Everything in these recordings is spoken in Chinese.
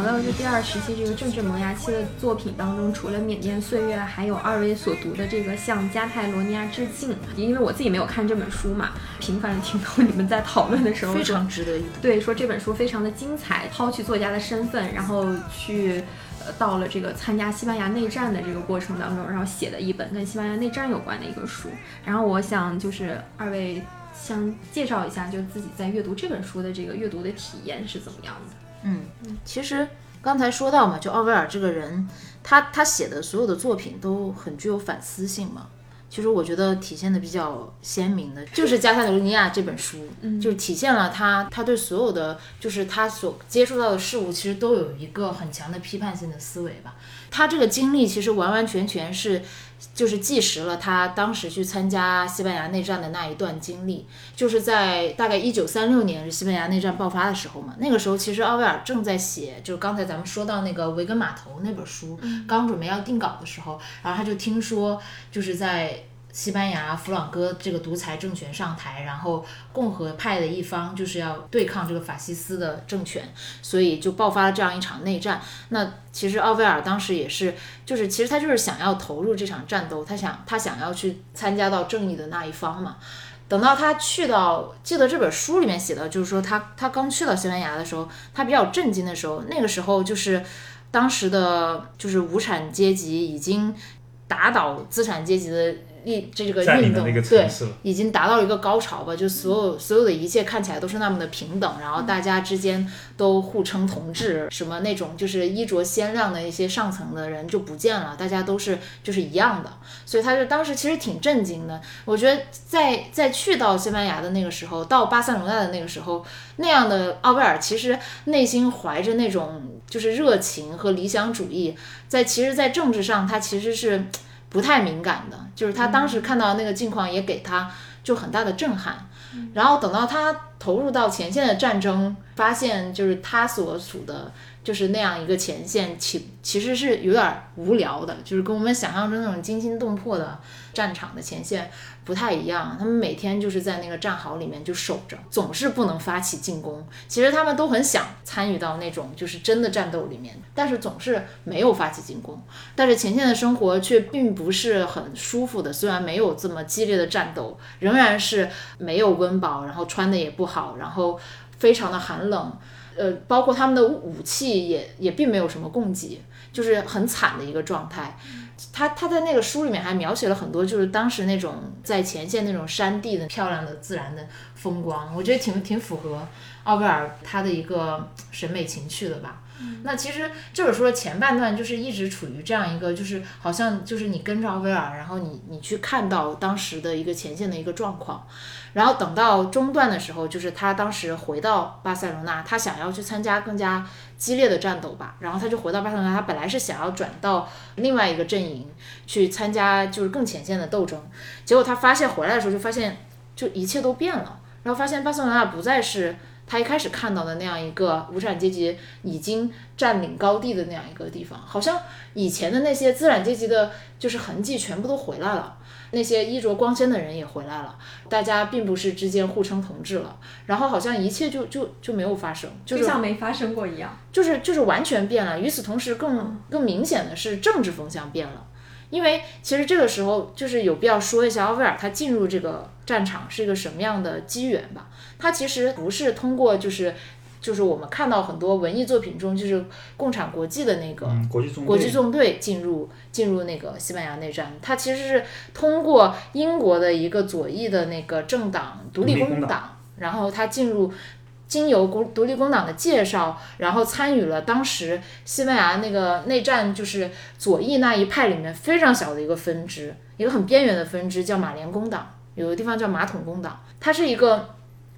聊聊这第二时期这个政治萌芽期的作品当中，除了《缅甸岁月》，还有二位所读的这个向加泰罗尼亚致敬。因为我自己没有看这本书嘛，频繁的听到你们在讨论的时候，非常值得一读。对，说这本书非常的精彩，抛去作家的身份，然后去呃到了这个参加西班牙内战的这个过程当中，然后写的一本跟西班牙内战有关的一个书。然后我想就是二位。想介绍一下，就自己在阅读这本书的这个阅读的体验是怎么样的？嗯，其实刚才说到嘛，就奥威尔这个人，他他写的所有的作品都很具有反思性嘛。其实我觉得体现的比较鲜明的，就是《加泰罗尼亚》这本书，就是体现了他他对所有的就是他所接触到的事物，其实都有一个很强的批判性的思维吧。他这个经历其实完完全全是。就是记实了他当时去参加西班牙内战的那一段经历，就是在大概一九三六年西班牙内战爆发的时候嘛。那个时候其实奥威尔正在写，就是刚才咱们说到那个维根码头那本书，刚准备要定稿的时候，然后他就听说就是在。西班牙弗朗哥这个独裁政权上台，然后共和派的一方就是要对抗这个法西斯的政权，所以就爆发了这样一场内战。那其实奥威尔当时也是，就是其实他就是想要投入这场战斗，他想他想要去参加到正义的那一方嘛。等到他去到，记得这本书里面写的，就是说他他刚去到西班牙的时候，他比较震惊的时候，那个时候就是当时的就是无产阶级已经打倒资产阶级的。运这个运动对，已经达到了一个高潮吧，就所有所有的一切看起来都是那么的平等，然后大家之间都互称同志，什么那种就是衣着鲜亮的一些上层的人就不见了，大家都是就是一样的，所以他就当时其实挺震惊的。我觉得在在去到西班牙的那个时候，到巴塞罗那的那个时候，那样的奥威尔其实内心怀着那种就是热情和理想主义，在其实，在政治上他其实是。不太敏感的，就是他当时看到那个境况也给他就很大的震撼，然后等到他投入到前线的战争，发现就是他所处的。就是那样一个前线，其其实是有点无聊的，就是跟我们想象中那种惊心动魄的战场的前线不太一样。他们每天就是在那个战壕里面就守着，总是不能发起进攻。其实他们都很想参与到那种就是真的战斗里面，但是总是没有发起进攻。但是前线的生活却并不是很舒服的，虽然没有这么激烈的战斗，仍然是没有温饱，然后穿的也不好，然后非常的寒冷。呃，包括他们的武器也也并没有什么供给，就是很惨的一个状态。他他在那个书里面还描写了很多，就是当时那种在前线那种山地的漂亮的自然的风光，我觉得挺挺符合奥威尔他的一个审美情趣的吧。那其实这本书的前半段就是一直处于这样一个，就是好像就是你跟着威尔，然后你你去看到当时的一个前线的一个状况。然后等到中段的时候，就是他当时回到巴塞罗那，他想要去参加更加激烈的战斗吧。然后他就回到巴塞罗那，他本来是想要转到另外一个阵营去参加，就是更前线的斗争。结果他发现回来的时候，就发现就一切都变了。然后发现巴塞罗那不再是他一开始看到的那样一个无产阶级已经占领高地的那样一个地方，好像以前的那些资产阶级的，就是痕迹全部都回来了。那些衣着光鲜的人也回来了，大家并不是之间互称同志了，然后好像一切就就就没有发生，就像没发生过一样，就是就是完全变了。与此同时，更更明显的是政治风向变了，因为其实这个时候就是有必要说一下奥威尔他进入这个战场是一个什么样的机缘吧。他其实不是通过就是。就是我们看到很多文艺作品中，就是共产国际的那个国际纵队进入进入那个西班牙内战，他其实是通过英国的一个左翼的那个政党独立工党，然后他进入经由国独立工党的介绍，然后参与了当时西班牙那个内战，就是左翼那一派里面非常小的一个分支，一个很边缘的分支，叫马连工党，有的地方叫马桶工党，它是一个。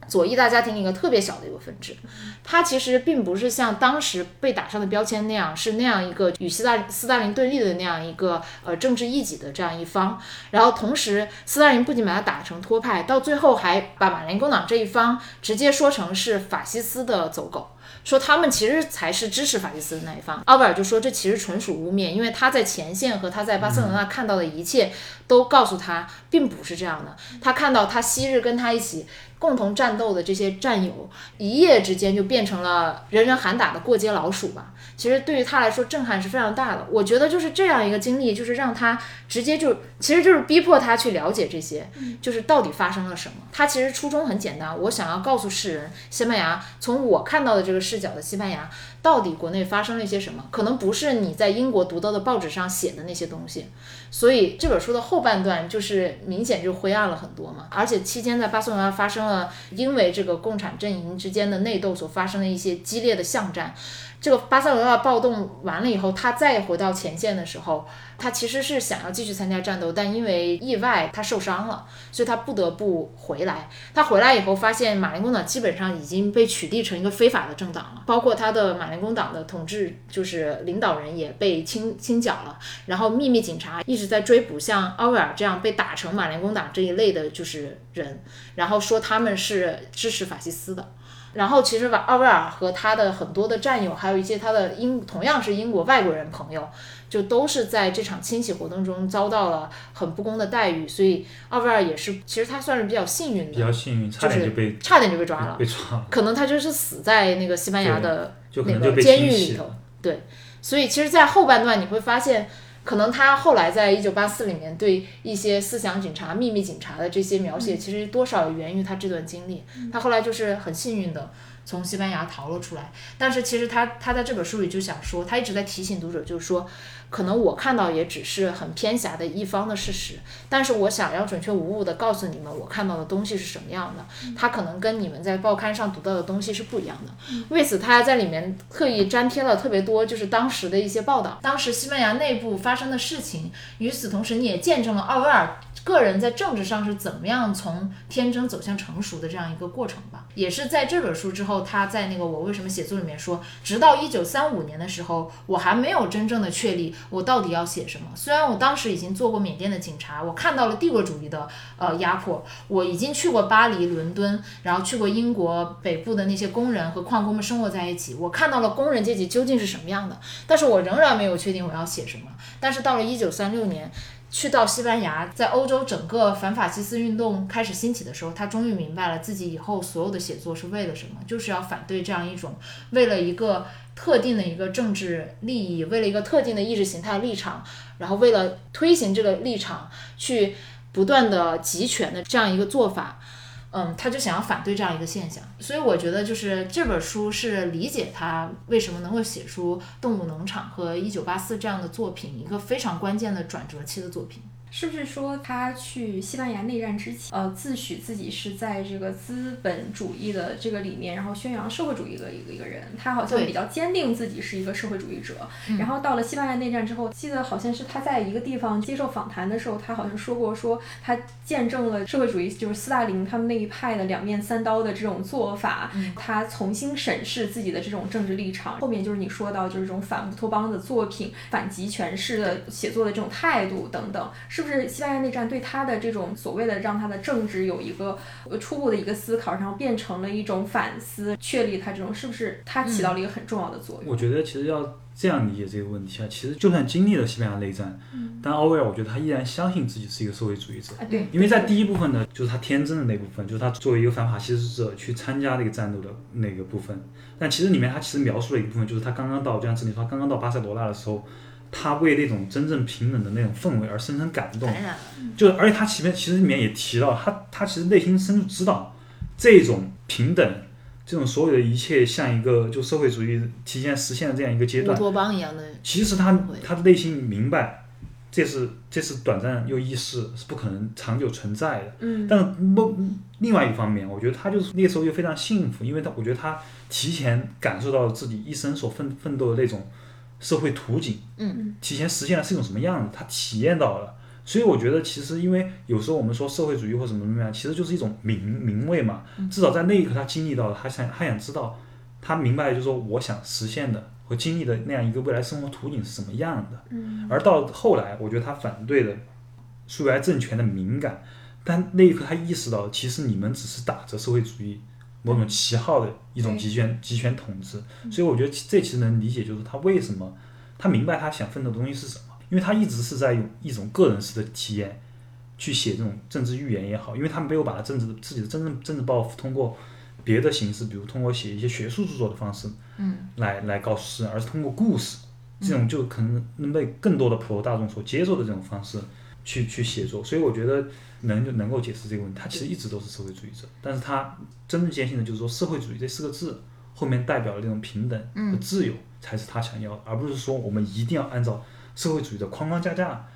左翼大家庭一个特别小的一个分支，它其实并不是像当时被打上的标签那样，是那样一个与斯大斯大林对立的那样一个呃政治异己的这样一方。然后同时，斯大林不仅把他打成托派，到最后还把马林工党这一方直接说成是法西斯的走狗。说他们其实才是支持法西斯的那一方，奥贝尔就说这其实纯属污蔑，因为他在前线和他在巴塞罗那看到的一切都告诉他并不是这样的。他看到他昔日跟他一起共同战斗的这些战友，一夜之间就变成了人人喊打的过街老鼠吧。其实对于他来说，震撼是非常大的。我觉得就是这样一个经历，就是让他直接就，其实就是逼迫他去了解这些，就是到底发生了什么。他其实初衷很简单，我想要告诉世人，西班牙从我看到的这个视角的西班牙，到底国内发生了一些什么，可能不是你在英国读到的报纸上写的那些东西。所以这本书的后半段就是明显就灰暗了很多嘛，而且期间在巴塞罗那发生了因为这个共产阵营之间的内斗所发生的一些激烈的巷战。这个巴塞罗那暴动完了以后，他再回到前线的时候，他其实是想要继续参加战斗，但因为意外他受伤了，所以他不得不回来。他回来以后发现马林工党基本上已经被取缔成一个非法的政党了，包括他的马林工党的统治就是领导人也被清清剿了，然后秘密警察一直在追捕像奥威尔这样被打成马林工党这一类的就是人，然后说他们是支持法西斯的。然后其实瓦奥威尔和他的很多的战友，还有一些他的英同样是英国外国人朋友，就都是在这场清洗活动中遭到了很不公的待遇。所以奥威尔也是，其实他算是比较幸运的，比较幸运，差点就被差点就被抓了，被抓了。可能他就是死在那个西班牙的那个监狱里头。对，所以其实，在后半段你会发现。可能他后来在《一九八四》里面对一些思想警察、秘密警察的这些描写，其实多少源于他这段经历。他后来就是很幸运的从西班牙逃了出来，但是其实他他在这本书里就想说，他一直在提醒读者，就是说。可能我看到也只是很偏狭的一方的事实，但是我想要准确无误的告诉你们，我看到的东西是什么样的，它可能跟你们在报刊上读到的东西是不一样的。为此，他还在里面特意粘贴了特别多，就是当时的一些报道，当时西班牙内部发生的事情。与此同时，你也见证了奥威尔。个人在政治上是怎么样从天真走向成熟的这样一个过程吧，也是在这本书之后，他在那个我为什么写作里面说，直到一九三五年的时候，我还没有真正的确立我到底要写什么。虽然我当时已经做过缅甸的警察，我看到了帝国主义的呃压迫，我已经去过巴黎、伦敦，然后去过英国北部的那些工人和矿工们生活在一起，我看到了工人阶级究竟是什么样的，但是我仍然没有确定我要写什么。但是到了一九三六年。去到西班牙，在欧洲整个反法西斯运动开始兴起的时候，他终于明白了自己以后所有的写作是为了什么，就是要反对这样一种为了一个特定的一个政治利益，为了一个特定的意识形态立场，然后为了推行这个立场去不断的集权的这样一个做法。嗯，他就想要反对这样一个现象，所以我觉得就是这本书是理解他为什么能够写出《动物农场》和《一九八四》这样的作品一个非常关键的转折期的作品。是不是说他去西班牙内战之前，呃，自诩自己是在这个资本主义的这个里面，然后宣扬社会主义的一个一个人？他好像比较坚定自己是一个社会主义者。然后到了西班牙内战之后，记得好像是他在一个地方接受访谈的时候，他好像说过，说他见证了社会主义，就是斯大林他们那一派的两面三刀的这种做法。他重新审视自己的这种政治立场。后面就是你说到，就是这种反乌托邦的作品、反极权式的写作的这种态度等等，是。是西班牙内战对他的这种所谓的让他的政治有一个初步的一个思考，然后变成了一种反思，确立他这种是不是他起到了一个很重要的作用？我觉得其实要这样理解这个问题啊，其实就算经历了西班牙内战，但奥威尔我觉得他依然相信自己是一个社会主义者。啊对，因为在第一部分呢，就是他天真的那部分，就是他作为一个反法西斯者去参加这个战斗的那个部分。但其实里面他其实描述了一部分，就是他刚刚到，就像子你说，他刚刚到巴塞罗那的时候。他为那种真正平等的那种氛围而深深感动，就而且他前面其实里面也提到，他他其实内心深处知道，这种平等，这种所有的一切像一个就社会主义提前实现的这样一个阶段，乌托邦一样的。其实他他的内心明白，这是这是短暂又易逝，是不可能长久存在的。嗯。但梦另外一方面，我觉得他就是那时候又非常幸福，因为他我觉得他提前感受到了自己一生所奋奋斗的那种。社会图景，嗯，提前实现了是一种什么样子，他体验到了，所以我觉得其实因为有时候我们说社会主义或什么什么样，其实就是一种名名位嘛。至少在那一刻他经历到了，他想他想知道，他明白就是说我想实现的和经历的那样一个未来生活图景是什么样的。嗯，而到后来，我觉得他反对的苏维埃政权的敏感，但那一刻他意识到，其实你们只是打着社会主义。某种旗号的一种集权集权统治，所以我觉得这其实能理解，就是他为什么他明白他想奋斗的东西是什么，因为他一直是在用一种个人式的体验去写这种政治预言也好，因为他没有把他政治自己的真正政治抱负通过别的形式，比如通过写一些学术著作的方式，嗯，来来告诉世人，而是通过故事，这种就可能能被更多的普罗大众所接受的这种方式去去写作，所以我觉得能就能够解释这个问题。他其实一直都是社会主义者，但是他真正坚信的就是说社会主义这四个字后面代表的那种平等和自由才是他想要的，而不是说我们一定要按照社会主义的框框架架，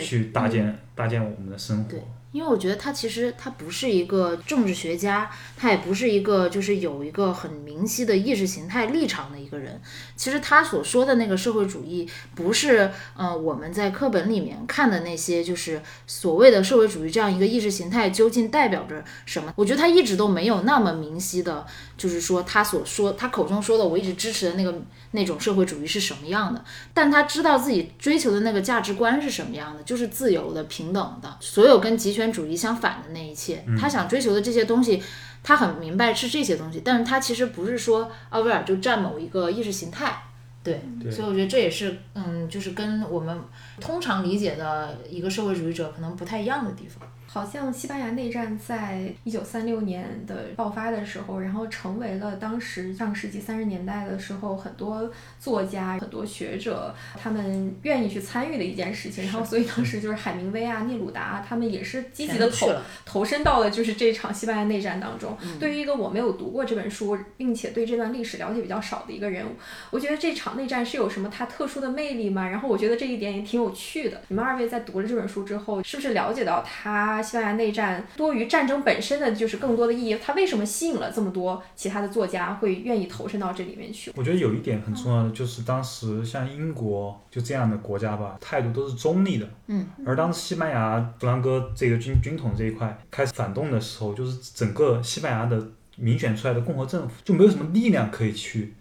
去搭建、搭建我们的生活。对因为我觉得他其实他不是一个政治学家，他也不是一个就是有一个很明晰的意识形态立场的一个人。其实他所说的那个社会主义，不是呃我们在课本里面看的那些，就是所谓的社会主义这样一个意识形态究竟代表着什么？我觉得他一直都没有那么明晰的，就是说他所说他口中说的我一直支持的那个那种社会主义是什么样的。但他知道自己追求的那个价值观是什么样的，就是自由的、平等的，所有跟极权主义相反的那一切。他想追求的这些东西，他很明白是这些东西，但是他其实不是说奥威尔就占某一个意识形态。对所以我觉得这也是，嗯，就是跟我们通常理解的一个社会主义者可能不太一样的地方。好像西班牙内战在一九三六年的爆发的时候，然后成为了当时上世纪三十年代的时候很多作家、很多学者他们愿意去参与的一件事情。然后，所以当时就是海明威啊、聂鲁达啊他们也是积极的投投身到了就是这场西班牙内战当中。对于一个我没有读过这本书，并且对这段历史了解比较少的一个人，我觉得这场内战是有什么它特殊的魅力吗？然后我觉得这一点也挺有趣的。你们二位在读了这本书之后，是不是了解到它西班牙内战多于战争本身的就是更多的意义？它为什么吸引了这么多其他的作家会愿意投身到这里面去？我觉得有一点很重要的就是，当时像英国就这样的国家吧，态度都是中立的。嗯。而当时西班牙弗朗哥这个军军统这一块开始反动的时候，就是整个西班牙的民选出来的共和政府就没有什么力量可以去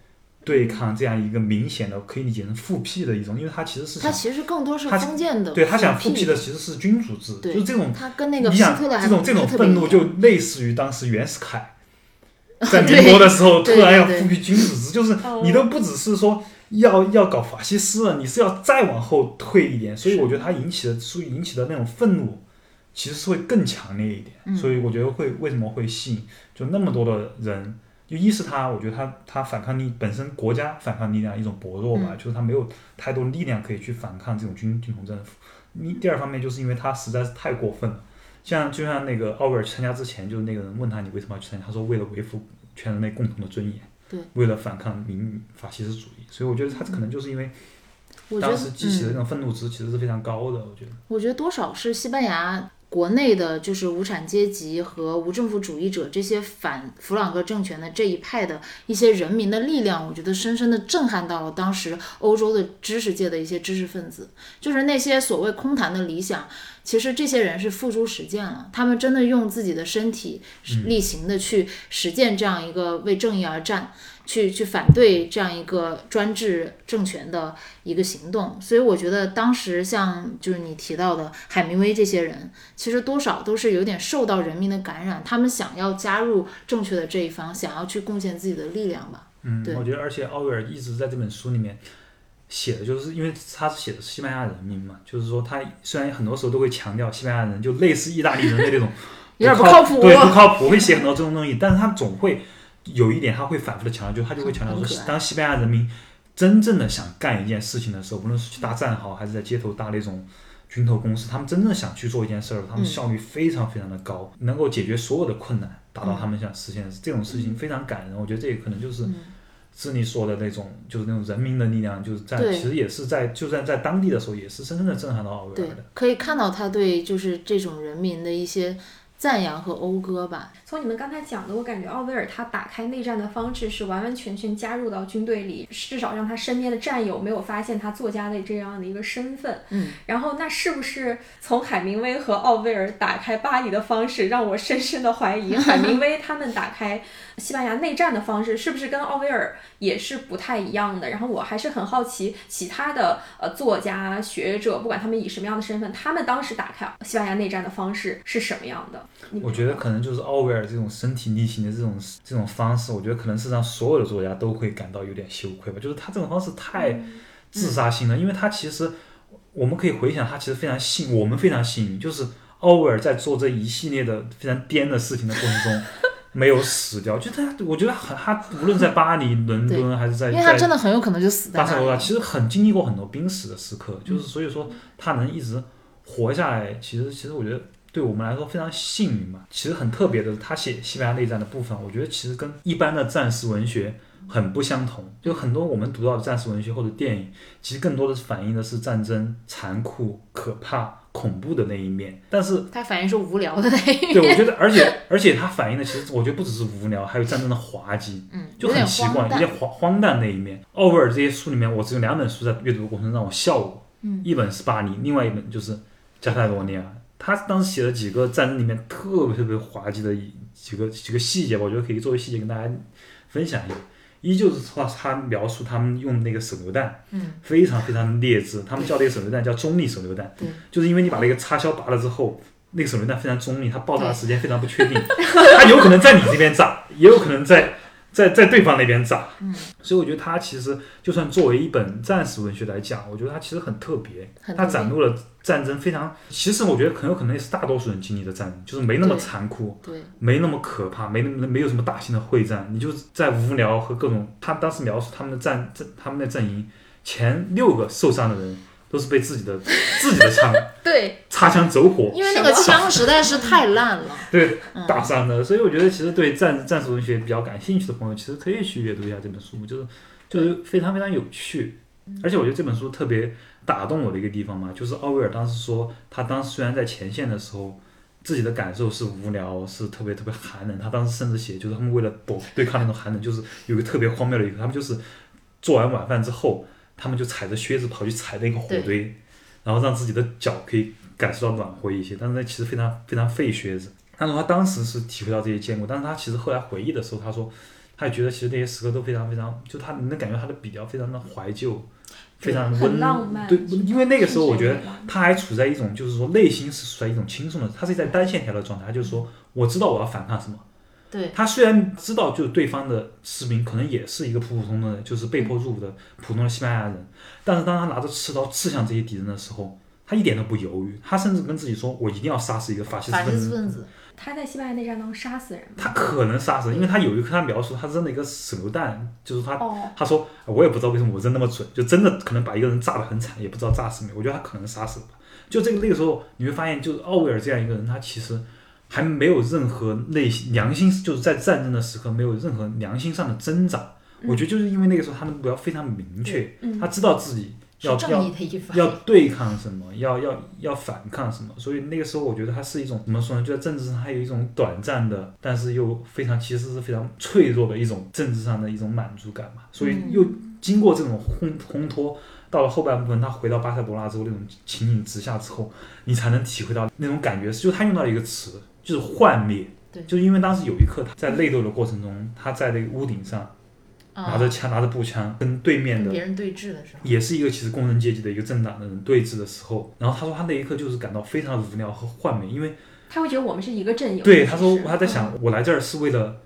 对抗这样一个明显的可以理解成复辟的一种，因为他其实是想，他其实更多是他封建的，对他想复辟辟的其实是君主制，就是这种他跟那个你想这种这种愤怒就类似于当时袁世凯 在民国的时候突然要复辟君主制，就是哦。你都不只是说要要搞法西斯了，你是要再往后退一点，所以我觉得它引起的所以引起的那种愤怒其实是会更强烈一点，嗯。所以我觉得会为什么会吸引就那么多的人。就一是他，我觉得他他反抗力本身国家反抗力量一种薄弱吧，嗯。就是他没有太多力量可以去反抗这种军军统政府。你第二方面就是因为他实在是太过分了，像就像那个奥威尔去参加之前，就是那个人问他你为什么要去参加，他说为了维护全人类共同的尊严，对，为了反抗民法西斯主义，所以我觉得他可能就是因为当时激起的那种愤怒值其实是非常高的，我觉得。我觉得多少是西班牙国内的，就是无产阶级和无政府主义者这些反弗朗哥政权的这一派的一些人民的力量，我觉得深深的震撼到了当时欧洲的知识界的一些知识分子，就是那些所谓空谈的理想。其实这些人是付诸实践了，他们真的用自己的身体力行的去实践这样一个为正义而战，去去反对这样一个专制政权的一个行动。所以我觉得当时像就是你提到的海明威这些人，其实多少都是有点受到人民的感染，他们想要加入正确的这一方，想要去贡献自己的力量吧。嗯对，我觉得，而且奥威尔一直在这本书里面写的，就是因为他是写的是西班牙人民嘛，就是说他虽然很多时候都会强调西班牙人就类似意大利人的那种有点不靠靠谱对，不靠谱，会写很多这种东西，但是他总会有一点，他会反复的强调，就他就会强调说，当西班牙人民真正的想干一件事情的时候，无论是去搭战壕，还是在街头搭那种军头公司，他们真正想去做一件事儿，他们嗯效率非常非常的高，能够解决所有的困难，达到他们想实现的这种事情非常感人。我觉得这也可能就是嗯是你说的那种，就是那种人民的力量，就是在其实也是在就算在当地的时候，也是深深的震撼到奥威尔的。，可以看到他对就是这种人民的一些赞扬和讴歌吧。从你们刚才讲的，我感觉奥威尔他打开内战的方式是完完全全加入到军队里，至少让他身边的战友没有发现他作家的这样的一个身份。嗯，然后那是不是从海明威和奥威尔打开巴黎的方式，让我深深的怀疑海明威他们打开西班牙内战的方式是不是跟奥威尔也是不太一样的？然后我还是很好奇，其他的呃作家学者，不管他们以什么样的身份，他们当时打开西班牙内战的方式是什么样的？我觉得可能就是奥威尔这种身体力行的这种这种方式，我觉得可能是让所有的作家都会感到有点羞愧吧。就是他这种方式太自杀性了，因为他其实我们可以回想，他其实非常幸，我们非常幸运，就是奥威尔在做这一系列的非常颠的事情的过程中没有死掉，就他我觉得很他无论在巴黎、伦敦还是在因为他在真的很有可能就死在巴塞罗那，其实很经历过很多濒死的时刻，就是所以说他能一直活下来，其实其实我觉得对我们来说非常幸运嘛。其实很特别的是，他写西班牙内战的部分，我觉得其实跟一般的战时文学很不相同。就很多我们读到的战时文学或者电影，其实更多的是反映的是战争残酷、可怕、恐怖的那一面，但是他反映是无聊的那一面对，我觉得，而且而且它反映的其实，我觉得不只是无聊，还有战争的滑稽，嗯，就很奇怪，有点荒荒诞那一面。奥威尔这些书里面，我只有两本书在阅读的过程中让我笑过，嗯，一本是《巴黎》，另外一本就是《加泰罗尼亚》。他当时写了几个战争里面特别特别滑稽的一几个几个细节吧，我觉得可以作为细节跟大家分享一下。一就是他他描述他们用那个手榴弹，嗯，非常非常劣质，他们叫那个手榴弹叫中立手榴弹，对，就是因为你把那个插销拔了之后，那个手榴弹非常中立，它爆炸的时间非常不确定，它有可能在你这边炸，也有可能在在在对方那边炸，嗯，所以我觉得它其实就算作为一本战史文学来讲，我觉得它其实很特别，它展露了战争非常，其实我觉得很有可能也是大多数人经历的战争，就是没那么残酷，对，没那么可怕，没那么没有什么大型的会战，你就是在无聊和各种。他当时描述他们的战阵，他们的阵营前六个受伤的人都是被自己的自己的枪对，擦枪走火，因为那个枪实在是太烂了。对嗯打伤的。所以我觉得其实对战战术文学比较感兴趣的朋友，其实可以去阅读一下这本书，就是就是非常非常有趣。而且我觉得这本书特别打动我的一个地方嘛，就是奥威尔当时说，他当时虽然在前线的时候。自己的感受是无聊，是特别特别寒冷。他当时甚至写，就是他们为了躲对抗那种寒冷，就是有个特别荒谬的一个，他们就是做完晚饭之后，他们就踩着靴子跑去踩那个火堆，然后让自己的脚可以感受到暖和一些。但是那其实非常非常费靴子。但是他当时是体会到这些艰苦，但是他其实后来回忆的时候，他说他也觉得其实那些时刻都非常非常，就他你能感觉他的笔调非常的怀旧，非常的温浪漫对，因为那个时候我觉得他还处在一种就是说内心是处在一种轻松的，他是在单线条的状态，他就是说我知道我要反抗什么。对，他虽然知道，就是对方的士兵可能也是一个普普通通的，就是被迫入伍的普通的西班牙人，但是当他拿着刺刀刺向这些敌人的时候，他一点都不犹豫，他甚至跟自己说：“我一定要杀死一个法西斯分子。斯分子，他在西班牙内战当中杀死人”他可能杀死，因为他有一刻他描述他扔了一个手榴弹，就是他哦，他说我也不知道为什么我扔那么准，就真的可能把一个人炸得很惨，也不知道炸死没。我觉得他可能杀死了吧。就这个那个时候，你会发现，就是奥威尔这样一个人，他其实还没有任何内心良心，就是在战争的时刻没有任何良心上的挣扎。我觉得就是因为那个时候他的目标非常明确，嗯他知道自己要要。要对抗什么，要要要反抗什么，所以那个时候我觉得他是一种怎么说呢？就在政治上，他有一种短暂的，但是又非常其实是非常脆弱的一种政治上的一种满足感嘛。所以又经过这种烘烘托，到了后半部分，他回到巴塞罗那之后，那种情景之下之后，你才能体会到那种感觉。就他用到了一个词，就是幻灭。对就是因为当时有一刻他在内斗的过程中，他在那个屋顶上拿啊，着枪，拿着步枪跟对面的跟别人对峙的时候，也是一个其实工人阶级的一个政党的人对峙的时候，然后他说他那一刻就是感到非常无聊和幻灭，因为他会觉得我们是一个阵营。对他说他在想我来这儿是为了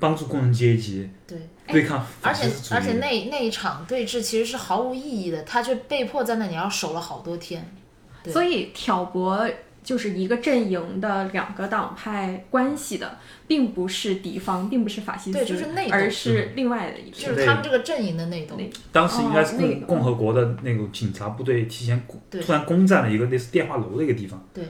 帮助工人阶级对，对抗而且而且那那一场对峙其实是毫无意义的，他却被迫在那里要守了好多天。所以挑拨就是一个阵营的两个党派关系的，并不是敌方，并不是法西斯，对就是内斗而是另外的一个。就是他们这个阵营的内斗，当时应该是共、哦那个共和国的那个警察部队提前突然攻占了一个类似电话楼的一个地方，对，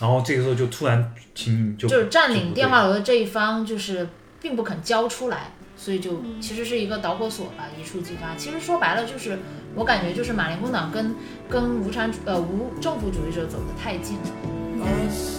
然后这个时候就突然请就就是占领电话楼的这一方就是并不肯交出来，所以就其实是一个导火索吧，一触即发。其实说白了就是，我感觉就是马林工党跟跟无产呃无政府主义者走得太近了。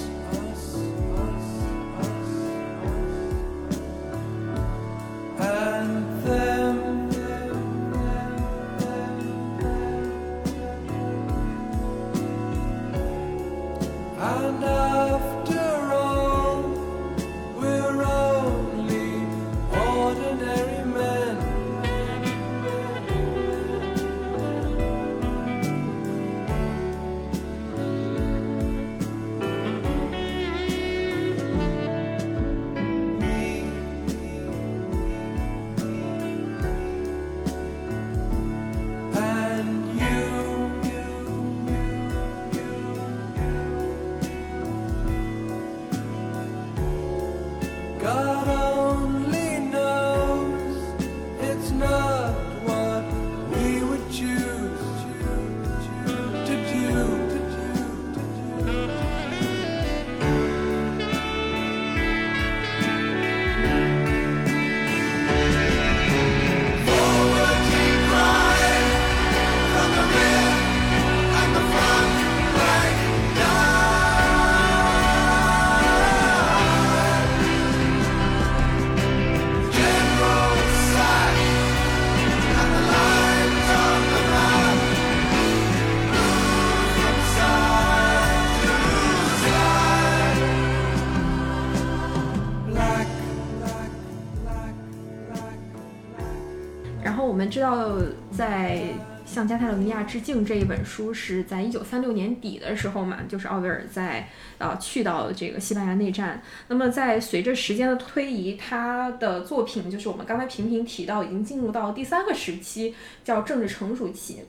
然后我们知道，在向加泰罗尼亚致敬这一本书是在一九三六年底的时候嘛，就是奥威尔在呃去到这个西班牙内战。那么在随着时间的推移，他的作品就是我们刚才频频提到，已经进入到第三个时期，叫政治成熟期。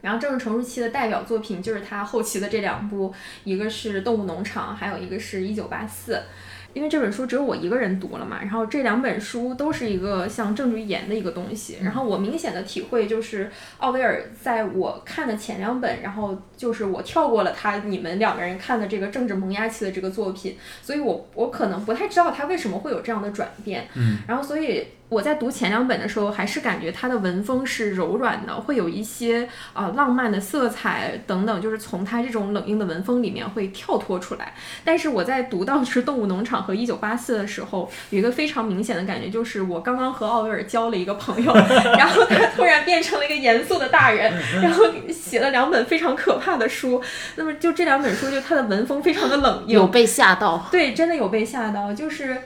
然后政治成熟期的代表作品就是他后期的这两部，一个是《动物农场》，还有一个是《一九八四》。因为这本书只有我一个人读了嘛，然后这两本书都是一个像政治语言的一个东西，然后我明显的体会就是奥威尔在我看的前两本，然后就是我跳过了他你们两个人看的这个政治萌芽期的这个作品，所以我我可能不太知道他为什么会有这样的转变，嗯，然后所以。我在读前两本的时候，还是感觉它的文风是柔软的，会有一些啊、呃浪漫的色彩等等，就是从它这种冷硬的文风里面会跳脱出来。但是我在读到是《动物农场》和《一九八四》的时候，有一个非常明显的感觉，就是我刚刚和奥威尔交了一个朋友，然后他突然变成了一个严肃的大人，然后写了两本非常可怕的书。那么就这两本书，就它的文风非常的冷硬，有被吓到。对，真的有被吓到，就是。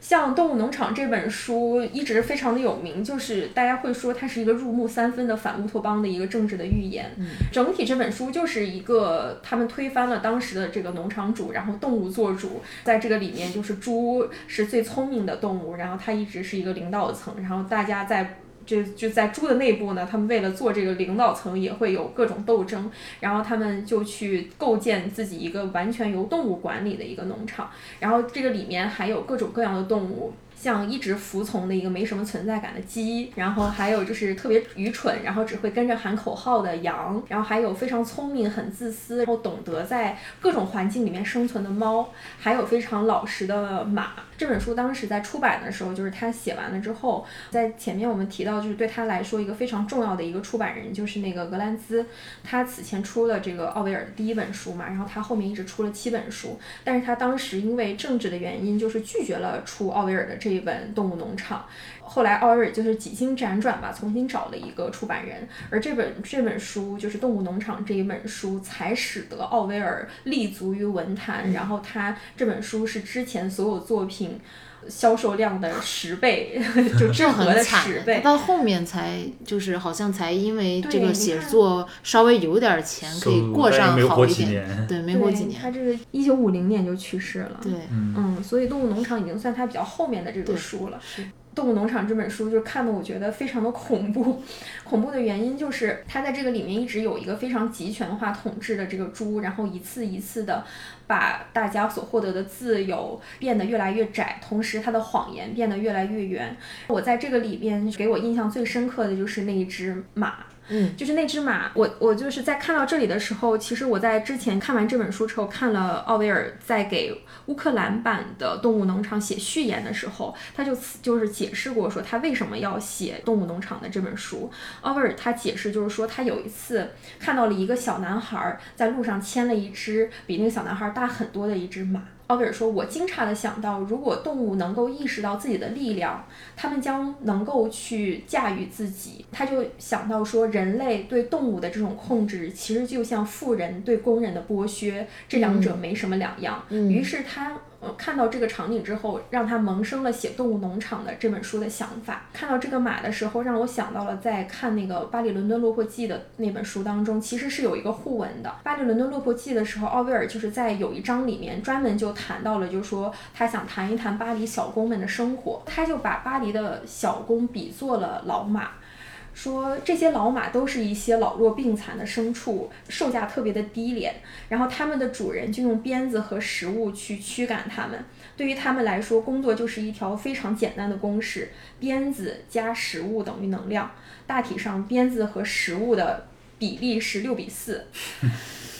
像《动物农场》这本书一直非常的有名，就是大家会说它是一个入木三分的反乌托邦的一个政治的预言。嗯整体这本书就是一个他们推翻了当时的这个农场主，然后动物做主，在这个里面就是猪是最聪明的动物，然后它一直是一个领导层，然后大家在。就就在猪的内部呢，他们为了做这个领导层，也会有各种斗争，然后他们就去构建自己一个完全由动物管理的一个农场，然后这个里面还有各种各样的动物。像一直服从的一个没什么存在感的鸡，然后还有就是特别愚蠢，然后只会跟着喊口号的羊，然后还有非常聪明、很自私，然后懂得在各种环境里面生存的猫，还有非常老实的马。这本书当时在出版的时候，就是他写完了之后，在前面我们提到，就是对他来说一个非常重要的一个出版人，就是那个格兰兹。他此前出了这个奥威尔的第一本书嘛，然后他后面一直出了七本书，但是他当时因为政治的原因，就是拒绝了出奥威尔的这一本《动物农场》。后来奥威尔就是几经辗转吧，重新找了一个出版人，而这本这本书就是《动物农场》这一本书，才使得奥威尔立足于文坛。然后他这本书是之前所有作品销售量的十倍，就之这和的很惨十，倍。到后面才就是好像才因为这个写作稍微有点钱，可以过上好一点。几年，对，没过几年。他这个一九五零年就去世了。对，嗯，所以《动物农场》已经算他比较后面的这个书了。《动物农场》这本书就看得我觉得非常的恐怖，恐怖的原因就是它在这个里面一直有一个非常集权化统治的这个猪，然后一次一次的把大家所获得的自由变得越来越窄，同时它的谎言变得越来越圆。我在这个里边给我印象最深刻的就是那一只马，嗯，就是那只马，我我就是在看到这里的时候，其实我在之前看完这本书之后，看了奥威尔在给乌克兰版的《动物农场》写序言的时候，他就就是解释过说他为什么要写《动物农场》的这本书。奥威尔他解释就是说，他有一次看到了一个小男孩在路上牵了一只比那个小男孩大很多的一只马。奥威尔说：“我惊诧地想到，如果动物能够意识到自己的力量，他们将能够去驾驭自己。”他就想到说，人类对动物的这种控制，其实就像富人对工人的剥削，这两者没什么两样。嗯于是他。呃，看到这个场景之后，让他萌生了写《动物农场》的这本书的想法。看到这个马的时候，让我想到了在看那个《巴黎伦敦落魄记》的那本书当中，其实是有一个互文的。《巴黎伦敦落魄记》的时候，奥威尔就是在有一章里面专门就谈到了，就说他想谈一谈巴黎小工们的生活，他就把巴黎的小工比作了老马。说这些老马都是一些老弱病残的牲畜，售价特别的低廉，然后他们的主人就用鞭子和食物去驱赶他们。对于他们来说，工作就是一条非常简单的公式：鞭子加食物等于能量。大体上，鞭子和食物的比例是六比四。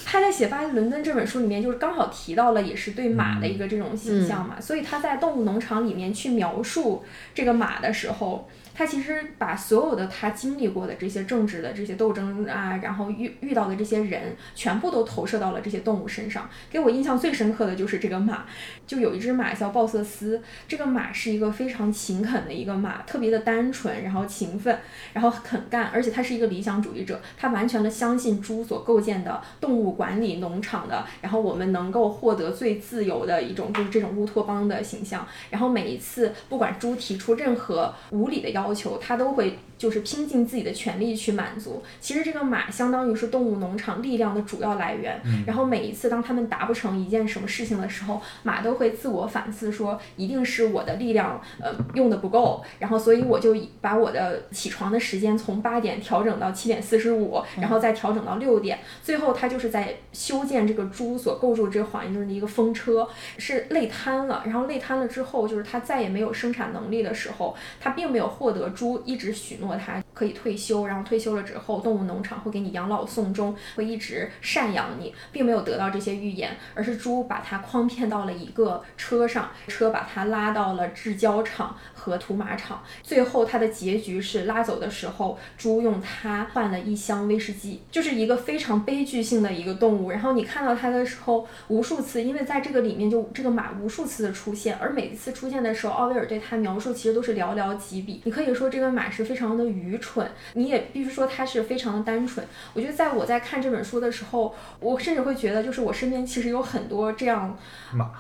他在写《巴黎伦敦》这本书里面，就是刚好提到了，也是对马的一个这种形象嘛。所以他在《动物农场》里面去描述这个马的时候，他其实把所有的他经历过的这些政治的这些斗争啊，然后遇遇到的这些人，全部都投射到了这些动物身上。给我印象最深刻的就是这个马，就有一只马叫鲍瑟斯，这个马是一个非常勤恳的一个马，特别的单纯，然后勤奋，然后肯干，而且他是一个理想主义者，他完全的相信猪所构建的动物管理农场的，然后我们能够获得最自由的一种就是这种乌托邦的形象。然后每一次不管猪提出任何无理的要要求，他都会就是拼尽自己的全力去满足。其实这个马相当于是动物农场力量的主要来源。然后每一次当他们达不成一件什么事情的时候，马都会自我反思说，一定是我的力量呃用的不够，然后所以我就把我的起床的时间从八点调整到七点四十五，然后再调整到六点。最后他就是在修建这个猪所构筑这个环境中的一个风车，是累瘫了。然后累瘫了之后，就是他再也没有生产能力的时候，他并没有获得猪一直许诺他可以退休，然后退休了之后，动物农场会给你养老送终，会一直赡养你，并没有得到这些预言，而是猪把他诓骗到了一个车上，车把他拉到了制胶厂和屠马场，最后他的结局是拉走的时候，猪用它换了一箱威士忌，就是一个非常悲剧性的一个动物。然后你看到它的时候，无数次，因为在这个里面就这个马无数次的出现，而每一次出现的时候，奥威尔对它描述其实都是寥寥几笔。你可以说这个马是非常的愚蠢，你也必须说它是非常的单纯。我觉得在我在看这本书的时候，我甚至会觉得，就是我身边其实有很多这样马，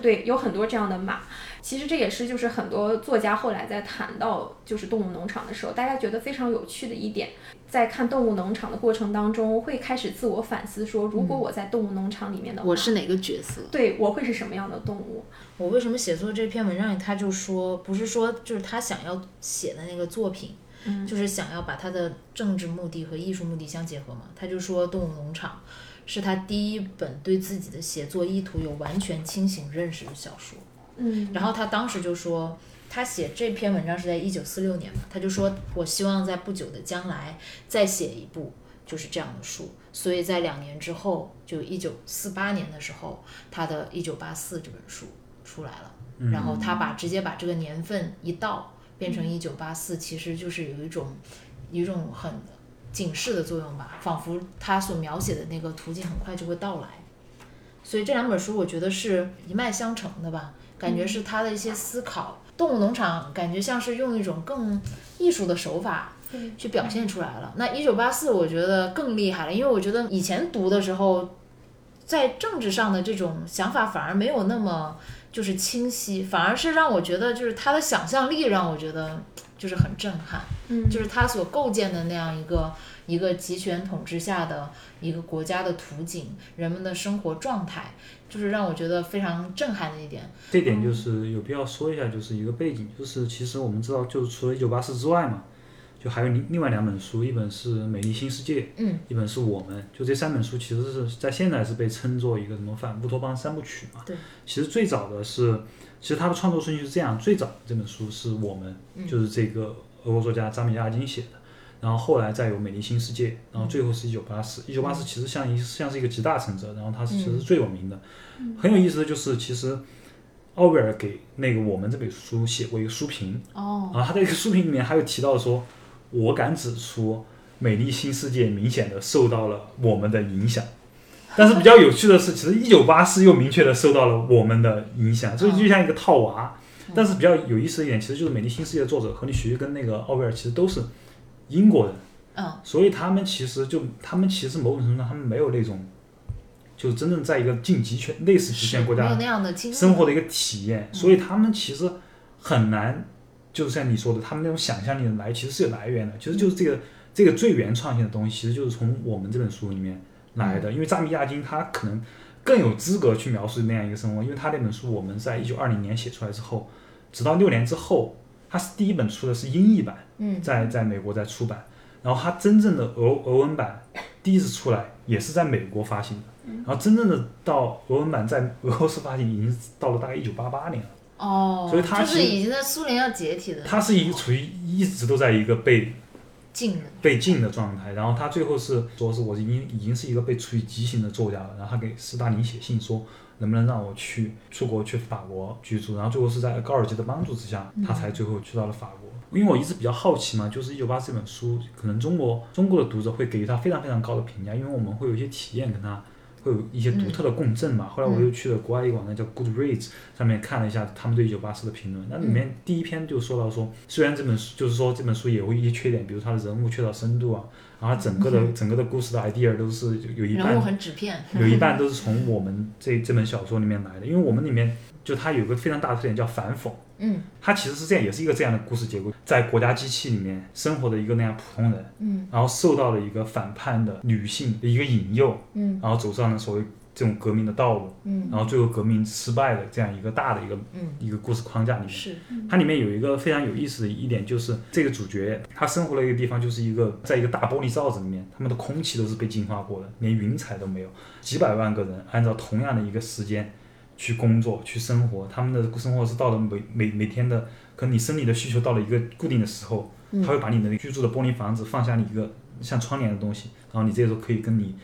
对，有很多这样的马。其实这也是就是很多作家后来在谈到就是动物农场的时候，大家觉得非常有趣的一点，在看动物农场的过程当中，会开始自我反思说，如果我在动物农场里面的话，我是哪个角色？对我会是什么样的动物？我为什么写作这篇文章里，他就说不是说就是他想要写的那个作品，嗯就是想要把他的政治目的和艺术目的相结合嘛。他就说《动物农场》是他第一本对自己的写作意图有完全清醒认识的小说。嗯，然后他当时就说，他写这篇文章是在一九四六年嘛，他就说我希望在不久的将来再写一部就是这样的书。所以在两年之后，就一九四八年的时候，他的《一九八四》这本书出来了。然后他把直接把这个年份一倒，变成一九八四，其实就是有一种有一种很警示的作用吧，仿佛他所描写的那个途径很快就会到来。所以这两本书我觉得是一脉相承的吧，感觉是他的一些思考。动物农场感觉像是用一种更艺术的手法去表现出来了。那一九八四我觉得更厉害了，因为我觉得以前读的时候，在政治上的这种想法反而没有那么就是清晰，反而是让我觉得就是他的想象力让我觉得就是很震撼。嗯，就是他所构建的那样一个一个集权统治下的一个国家的图景，人们的生活状态，就是让我觉得非常震撼的一点。这点就是有必要说一下，就是一个背景，就是其实我们知道，就是除了《一九八四》之外嘛，就还有另另外两本书，一本是《美丽新世界》，嗯，一本是我们，就这三本书其实是在现在是被称作一个什么反乌托邦三部曲嘛。对。其实最早的是，其实它的创作顺序是这样，最早的这本书是我们，就是这个俄国作家扎米亚金写的。然后后来再有《美丽新世界》，然后最后是一九八四。一九八四其实像一像是一个集大成者，然后它是其实是最有名的。很有意思的就是，其实奥威尔给那个我们这本书写过一个书评，哦，然后他在一个书评里面还有提到说，我敢指出，美丽新世界明显的受到了我们的影响。但是比较有趣的是，其实一九八四又明确的受到了我们的影响，所以就像一个套娃。但是比较有意思的一点，其实就是《美丽新世界》的作者何立徐跟那个奥威尔其实都是英国人，嗯，所以他们其实就他们其实某种程度上他们没有那种，就真正在一个近极权类似极权国家。生活的一个体验，所以他们其实很难，就是像你说的，他们那种想象力的来其实是有来源的，其实就是这个这个最原创性的东西，其实就是从我们这本书里面来的。因为扎米亚金他可能更有资格去描述那样一个生活，因为他那本书我们在一九二零年写出来之后，直到六年之后，他是第一本出的是英译版，嗯在在美国在出版，然后他真正的俄俄文版第一次出来也是在美国发行的，然后真正的到俄文版在俄罗斯发行已经到了大概一九八八年了。哦，所以他就是已经在苏联要解体的，他是一个处于一直都在一个被禁人。被禁的状态，然后他最后是说是我已经已经是一个被处于极刑的作家了，然后他给斯大林写信说能不能让我去出国去法国居住，然后最后是在高尔基的帮助之下，他才最后去到了法国。因为我一直比较好奇嘛，就是《一九八四》这本书，可能中国中国的读者会给予他非常非常高的评价，因为我们会有一些体验跟它会有一些独特的共振嘛。后来我又去了国外一个网站叫 Goodreads 上面看了一下他们对《一九八四》的评论，那里面第一篇就说到说，虽然这本书就是说这本书也有一些缺点，比如它的人物缺少深度啊，然后整个的整个的故事的 idea 都是有一半人物很纸片，有一半 都是从我们这这本小说里面来的，因为我们里面就它有个非常大的特点叫反讽。嗯它其实是这样，也是一个这样的故事结构，在国家机器里面生活的一个那样普通人，嗯然后受到了一个反叛的女性的一个引诱，嗯然后走上了所谓这种革命的道路，嗯然后最后革命失败的这样一个大的一个嗯，一个故事框架里面。是，它里面有一个非常有意思的一点，就是这个主角他生活的一个地方，就是一个在一个大玻璃罩子里面，他们的空气都是被净化过的，连云彩都没有。几百万个人按照同样的一个时间去工作、去生活，他们的生活是到了每每每天的，可能你生理的需求到了一个固定的时候，他会把你的居住的玻璃房子放下你一个像窗帘的东西，然后你这个时候可以跟你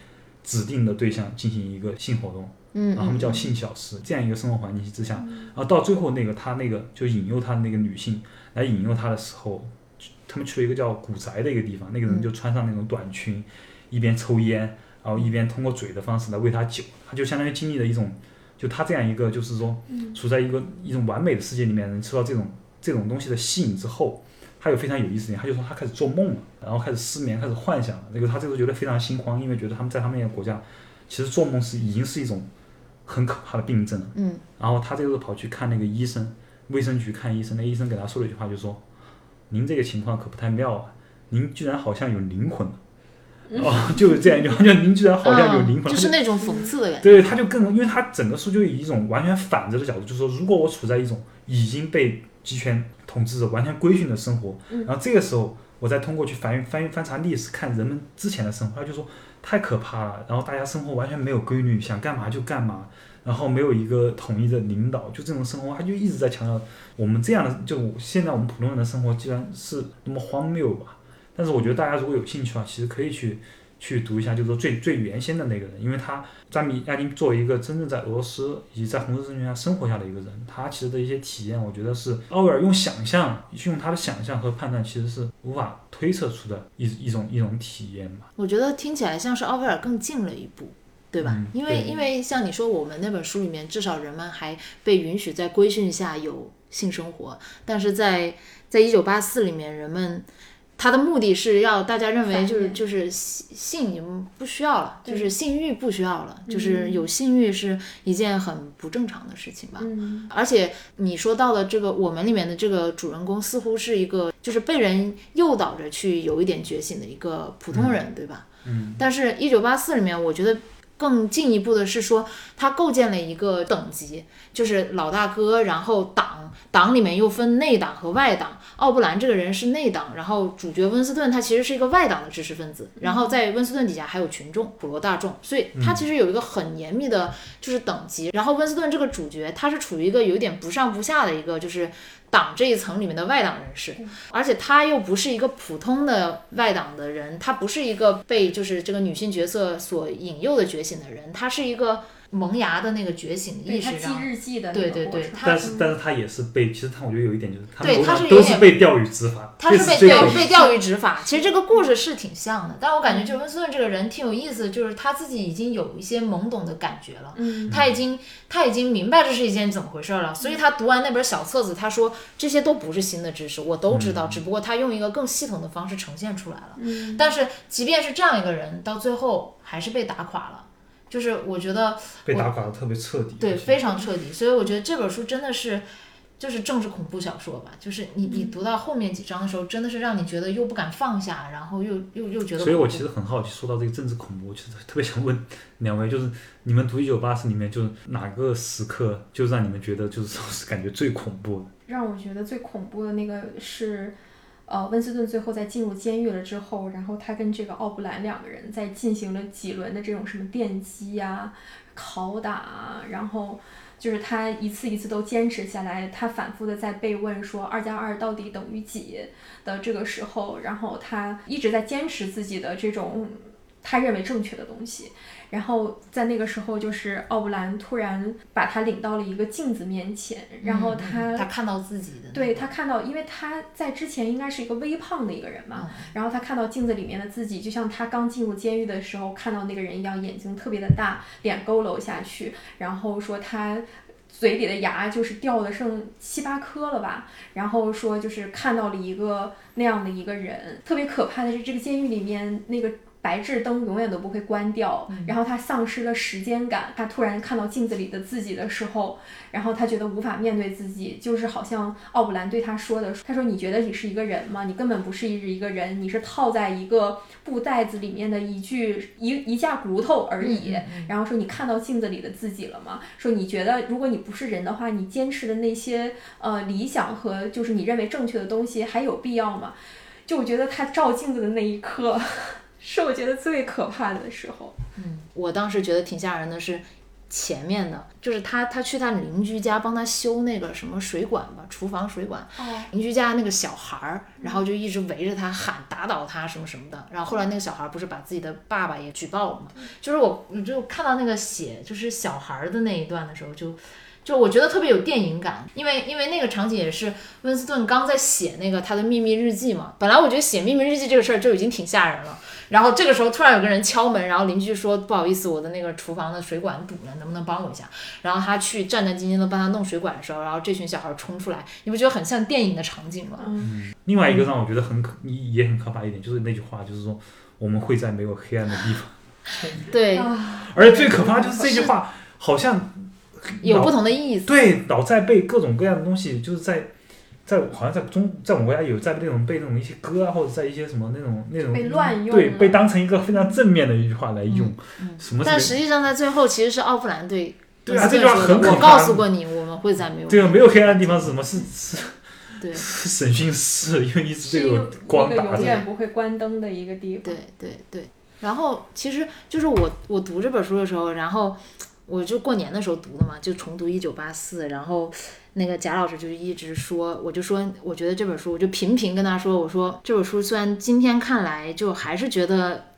指定的对象进行一个性活动。嗯然后他们叫性小时，这样一个生活环境之下，然后到最后那个他那个就引诱他的那个女性来引诱他的时候，他们去了一个叫古宅的一个地方，那个人就穿上那种短裙，一边抽烟，然后一边通过嘴的方式来喂他酒，他就相当于经历了一种，就他这样一个就是说处在一个一种完美的世界里面，能受到这种这种东西的吸引之后。他有非常有意思他就说他开始做梦了，然后开始失眠，开始幻想了。这个他这个时候觉得非常心慌，因为觉得他们在他们那个国家，其实做梦是已经是一种很可怕的病症了。嗯然后他这个时候跑去看那个医生，卫生局看医生，那医生给他说了一句话，就说：“您这个情况可不太妙啊，您居然好像有灵魂了。”哦，就是这样一句话，就您居然好像有灵魂，嗯就是那种讽刺的感觉。对，他就更，因为他整个书就以一种完全反着的角度，就是说，如果我处在一种已经被集权统治者完全规训的生活，嗯然后这个时候我再通过去翻翻翻查历史，看人们之前的生活，他就说太可怕了，然后大家生活完全没有规律，想干嘛就干嘛，然后没有一个统一的领导，就这种生活，他就一直在强调我们这样的，就现在我们普通人的生活，居然是那么荒谬吧。但是我觉得大家如果有兴趣的话，其实可以去去读一下，就是说最最原先的那个人，因为他詹米亚丁作为一个真正在俄罗斯以及在红色政权下生活下的一个人，他其实的一些体验，我觉得是奥威尔用想象，用他的想象和判断，其实是无法推测出的一一种一种体验吧。我觉得听起来像是奥威尔更近了一步，对吧？嗯因为对因为像你说，我们那本书里面，至少人们还被允许在规训下有性生活，但是在在一九八四里面，人们。他的目的是要大家认为就是就是性性已经不需要了，就是性欲不需要了，就是有性欲是一件很不正常的事情吧。嗯而且你说到的这个我们里面的这个主人公，似乎是一个就是被人诱导着去有一点觉醒的一个普通人，对吧？嗯。但是，一九八四里面，我觉得更进一步的是说，他构建了一个等级，就是老大哥，然后党，党里面又分内党和外党。奥布兰这个人是内党，然后主角温斯顿他其实是一个外党的知识分子，然后在温斯顿底下还有群众普罗大众，所以他其实有一个很严密的就是等级。然后温斯顿这个主角他是处于一个有点不上不下的一个就是。党这一层里面的外党人士，而且他又不是一个普通的外党的人，他不是一个被就是这个女性角色所引诱的觉醒的人，他是一个萌芽的那个觉醒意识上，记日记的对对对但是但是他也是被，其实他我觉得有一点就是他对他是有点都是被钓鱼执法，他是被钓被钓鱼执法。其实这个故事是挺像的，但我感觉就温斯顿这个人挺有意思，就是他自己已经有一些懵懂的感觉了。嗯他已经他已经明白这是一件怎么回事了，所以他读完那本小册子，他说这些都不是新的知识，我都知道，只不过他用一个更系统的方式呈现出来了。嗯但是即便是这样一个人，到最后还是被打垮了。就是我觉得 被打垮的特别彻底。对，非常彻底。所以我觉得这本书真的是，就是政治恐怖小说吧。就是你你读到后面几章的时候，真的是让你觉得又不敢放下，然后又又又觉得。所以我其实很好奇，说到这个政治恐怖，我其实特别想问两位，就是你们读《一九八四》里面，就是哪个时刻就让你们觉得就是说是感觉最恐怖的？让我觉得最恐怖的那个是，呃，温斯顿最后在进入监狱了之后，然后他跟这个奥布兰两个人在进行了几轮的这种什么电击呀、拷打啊，然后就是他一次一次都坚持下来，他反复的在被问说二加二到底等于几？的这个时候，然后他一直在坚持自己的这种他认为正确的东西。然后在那个时候，就是奥布兰突然把他领到了一个镜子面前，然后嗯他、嗯他看到自己的对他看到，因为他在之前应该是一个微胖的一个人嘛，嗯然后他看到镜子里面的自己，就像他刚进入监狱的时候看到那个人一样，眼睛特别的大，脸佝偻下去，然后说他。嘴里的牙就是掉的剩七八颗了吧，然后说就是看到了一个那样的一个人，特别可怕的是这个监狱里面那个白炽灯永远都不会关掉，嗯然后他丧失了时间感。他突然看到镜子里的自己的时候，然后他觉得无法面对自己，就是好像奥布兰对他说的：“他说你觉得你是一个人吗？你根本不是一个人，你是套在一个布袋子里面的一具一一架骨头而已。然后说你看到镜子里的自己了吗？说你觉得如果你不是人的话，你坚持的那些呃理想和就是你认为正确的东西还有必要吗？就我觉得他照镜子的那一刻，是我觉得最可怕的时候。嗯我当时觉得挺吓人的是。前面的就是他，他去他邻居家帮他修那个什么水管吧，厨房水管。哦，邻居家那个小孩儿，然后就一直围着他喊，打倒他什么什么的。然后后来那个小孩儿不是把自己的爸爸也举报了嘛？就是我，我就看到那个写就是小孩儿的那一段的时候，就就我觉得特别有电影感，因为因为那个场景也是温斯顿刚在写那个他的秘密日记嘛。本来我觉得写秘密日记这个事儿就已经挺吓人了，然后这个时候突然有个人敲门，然后邻居说不好意思，我的那个厨房的水管堵了，能不能帮我一下？然后他去战战兢兢的帮他弄水管的时候，然后这群小孩冲出来，你不觉得很像电影的场景吗？嗯另外一个让我觉得很可也很可怕一点，就是那句话，就是说我们会在没有黑暗的地方。对，啊，而且最可怕就是这句话，好像有不同的意思。对老在被各种各样的东西，就是在在好像在中在我们国家有在那种被那种一些歌啊，或者在一些什么那种那种被乱用对被当成一个非常正面的一句话来用，什么但实际上在最后其实是奥弗兰对对啊这句话说的我很可怕告诉过你，我们会在没有对啊，没有黑暗的地方是什么？是是对 是审讯室，因为一直这个光个打着。永远不会关灯的一个地方。对对对。然后其实就是我我读这本书的时候，然后我就过年的时候读的嘛，就重读《一九八四》，然后那个贾老师就一直说，我就说我觉得这本书，我就频频跟他说，我说这本书虽然今天看来就还是觉得。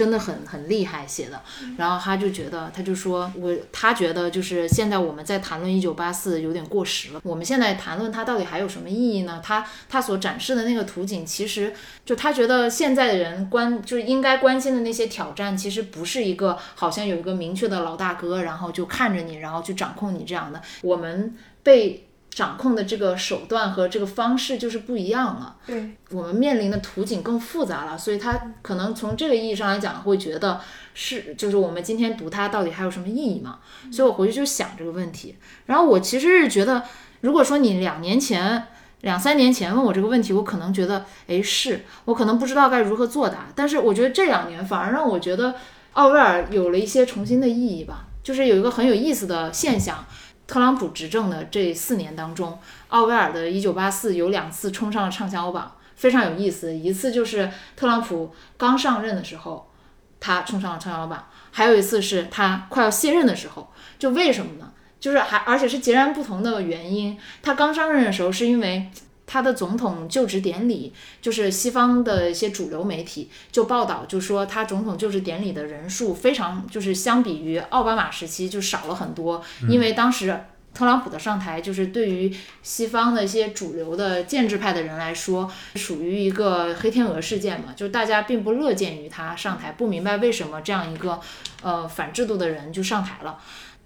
真的很很厉害写的，然后他就觉得，他就说我他觉得就是现在我们在谈论一九八四有点过时了，我们现在谈论它到底还有什么意义呢？他他所展示的那个图景，其实就他觉得现在的人关就是应该关心的那些挑战，其实不是一个好像有一个明确的老大哥，然后就看着你，然后去掌控你这样的。我们被掌控的这个手段和这个方式就是不一样了。对，我们面临的图景更复杂了，所以他可能从这个意义上来讲，会觉得是就是我们今天读它到底还有什么意义嘛？所以我回去就想这个问题。然后我其实是觉得，如果说你两年前、两三年前问我这个问题，我可能觉得，哎，是我可能不知道该如何作答。但是我觉得这两年反而让我觉得奥威尔有了一些重新的意义吧，就是有一个很有意思的现象。特朗普执政的这四年当中，奥威尔的《一九八四》有两次冲上了畅销榜，非常有意思。一次就是特朗普刚上任的时候，他冲上了畅销榜；还有一次是他快要卸任的时候。就为什么呢？就是还而且是截然不同的原因。他刚上任的时候是因为他的总统就职典礼，就是西方的一些主流媒体就报道，就说他总统就职典礼的人数非常，就是相比于奥巴马时期就少了很多，因为当时。特朗普的上台，就是对于西方的一些主流的建制派的人来说，属于一个黑天鹅事件嘛，就是大家并不乐见于他上台，不明白为什么这样一个呃反制度的人就上台了。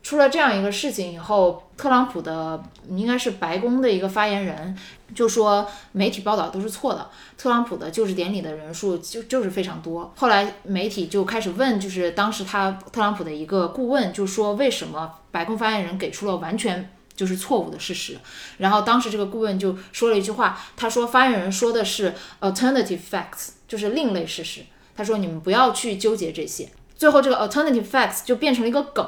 出了这样一个事情以后，特朗普的应该是白宫的一个发言人就说媒体报道都是错的，特朗普的就职典礼的人数就就是非常多。后来媒体就开始问，就是当时他特朗普的一个顾问就说为什么白宫发言人给出了完全就是错误的事实。然后当时这个顾问就说了一句话，他说发言人说的是 alternative facts，就是另类事实。他说你们不要去纠结这些。最后这个 alternative facts 就变成了一个梗。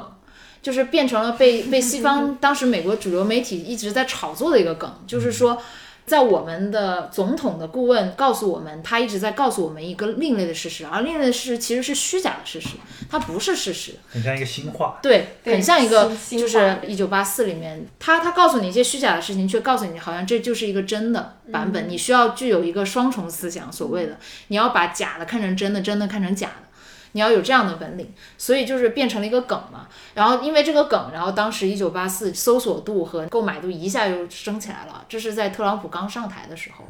就是变成了被 被西方当时美国主流媒体一直在炒作的一个梗，就是说，在我们的总统的顾问告诉我们，他一直在告诉我们一个另类的事实，而另类的事实其实是虚假的事实，它不是事实。很像一个新话。对，对很像一个，就是话一九八四里面，他他告诉你一些虚假的事情，却告诉你好像这就是一个真的版本。你需要具有一个双重思想，所谓的你要把假的看成真的，真的看成假的。你要有这样的本领，所以就是变成了一个梗嘛。然后因为这个梗，然后当时一九八四搜索度和购买度一下就升起来了，这是在特朗普刚上台的时候。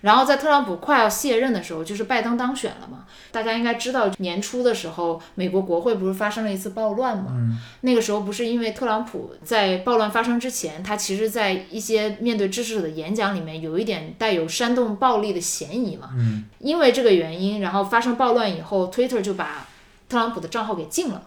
然后在特朗普快要卸任的时候，就是拜登当选了嘛。大家应该知道，年初的时候，美国国会不是发生了一次暴乱嘛？那个时候不是因为特朗普在暴乱发生之前，他其实在一些面对支持者的演讲里面有一点带有煽动暴力的嫌疑嘛？嗯，因为这个原因，然后发生暴乱以后，Twitter 就把特朗普的账号给禁了。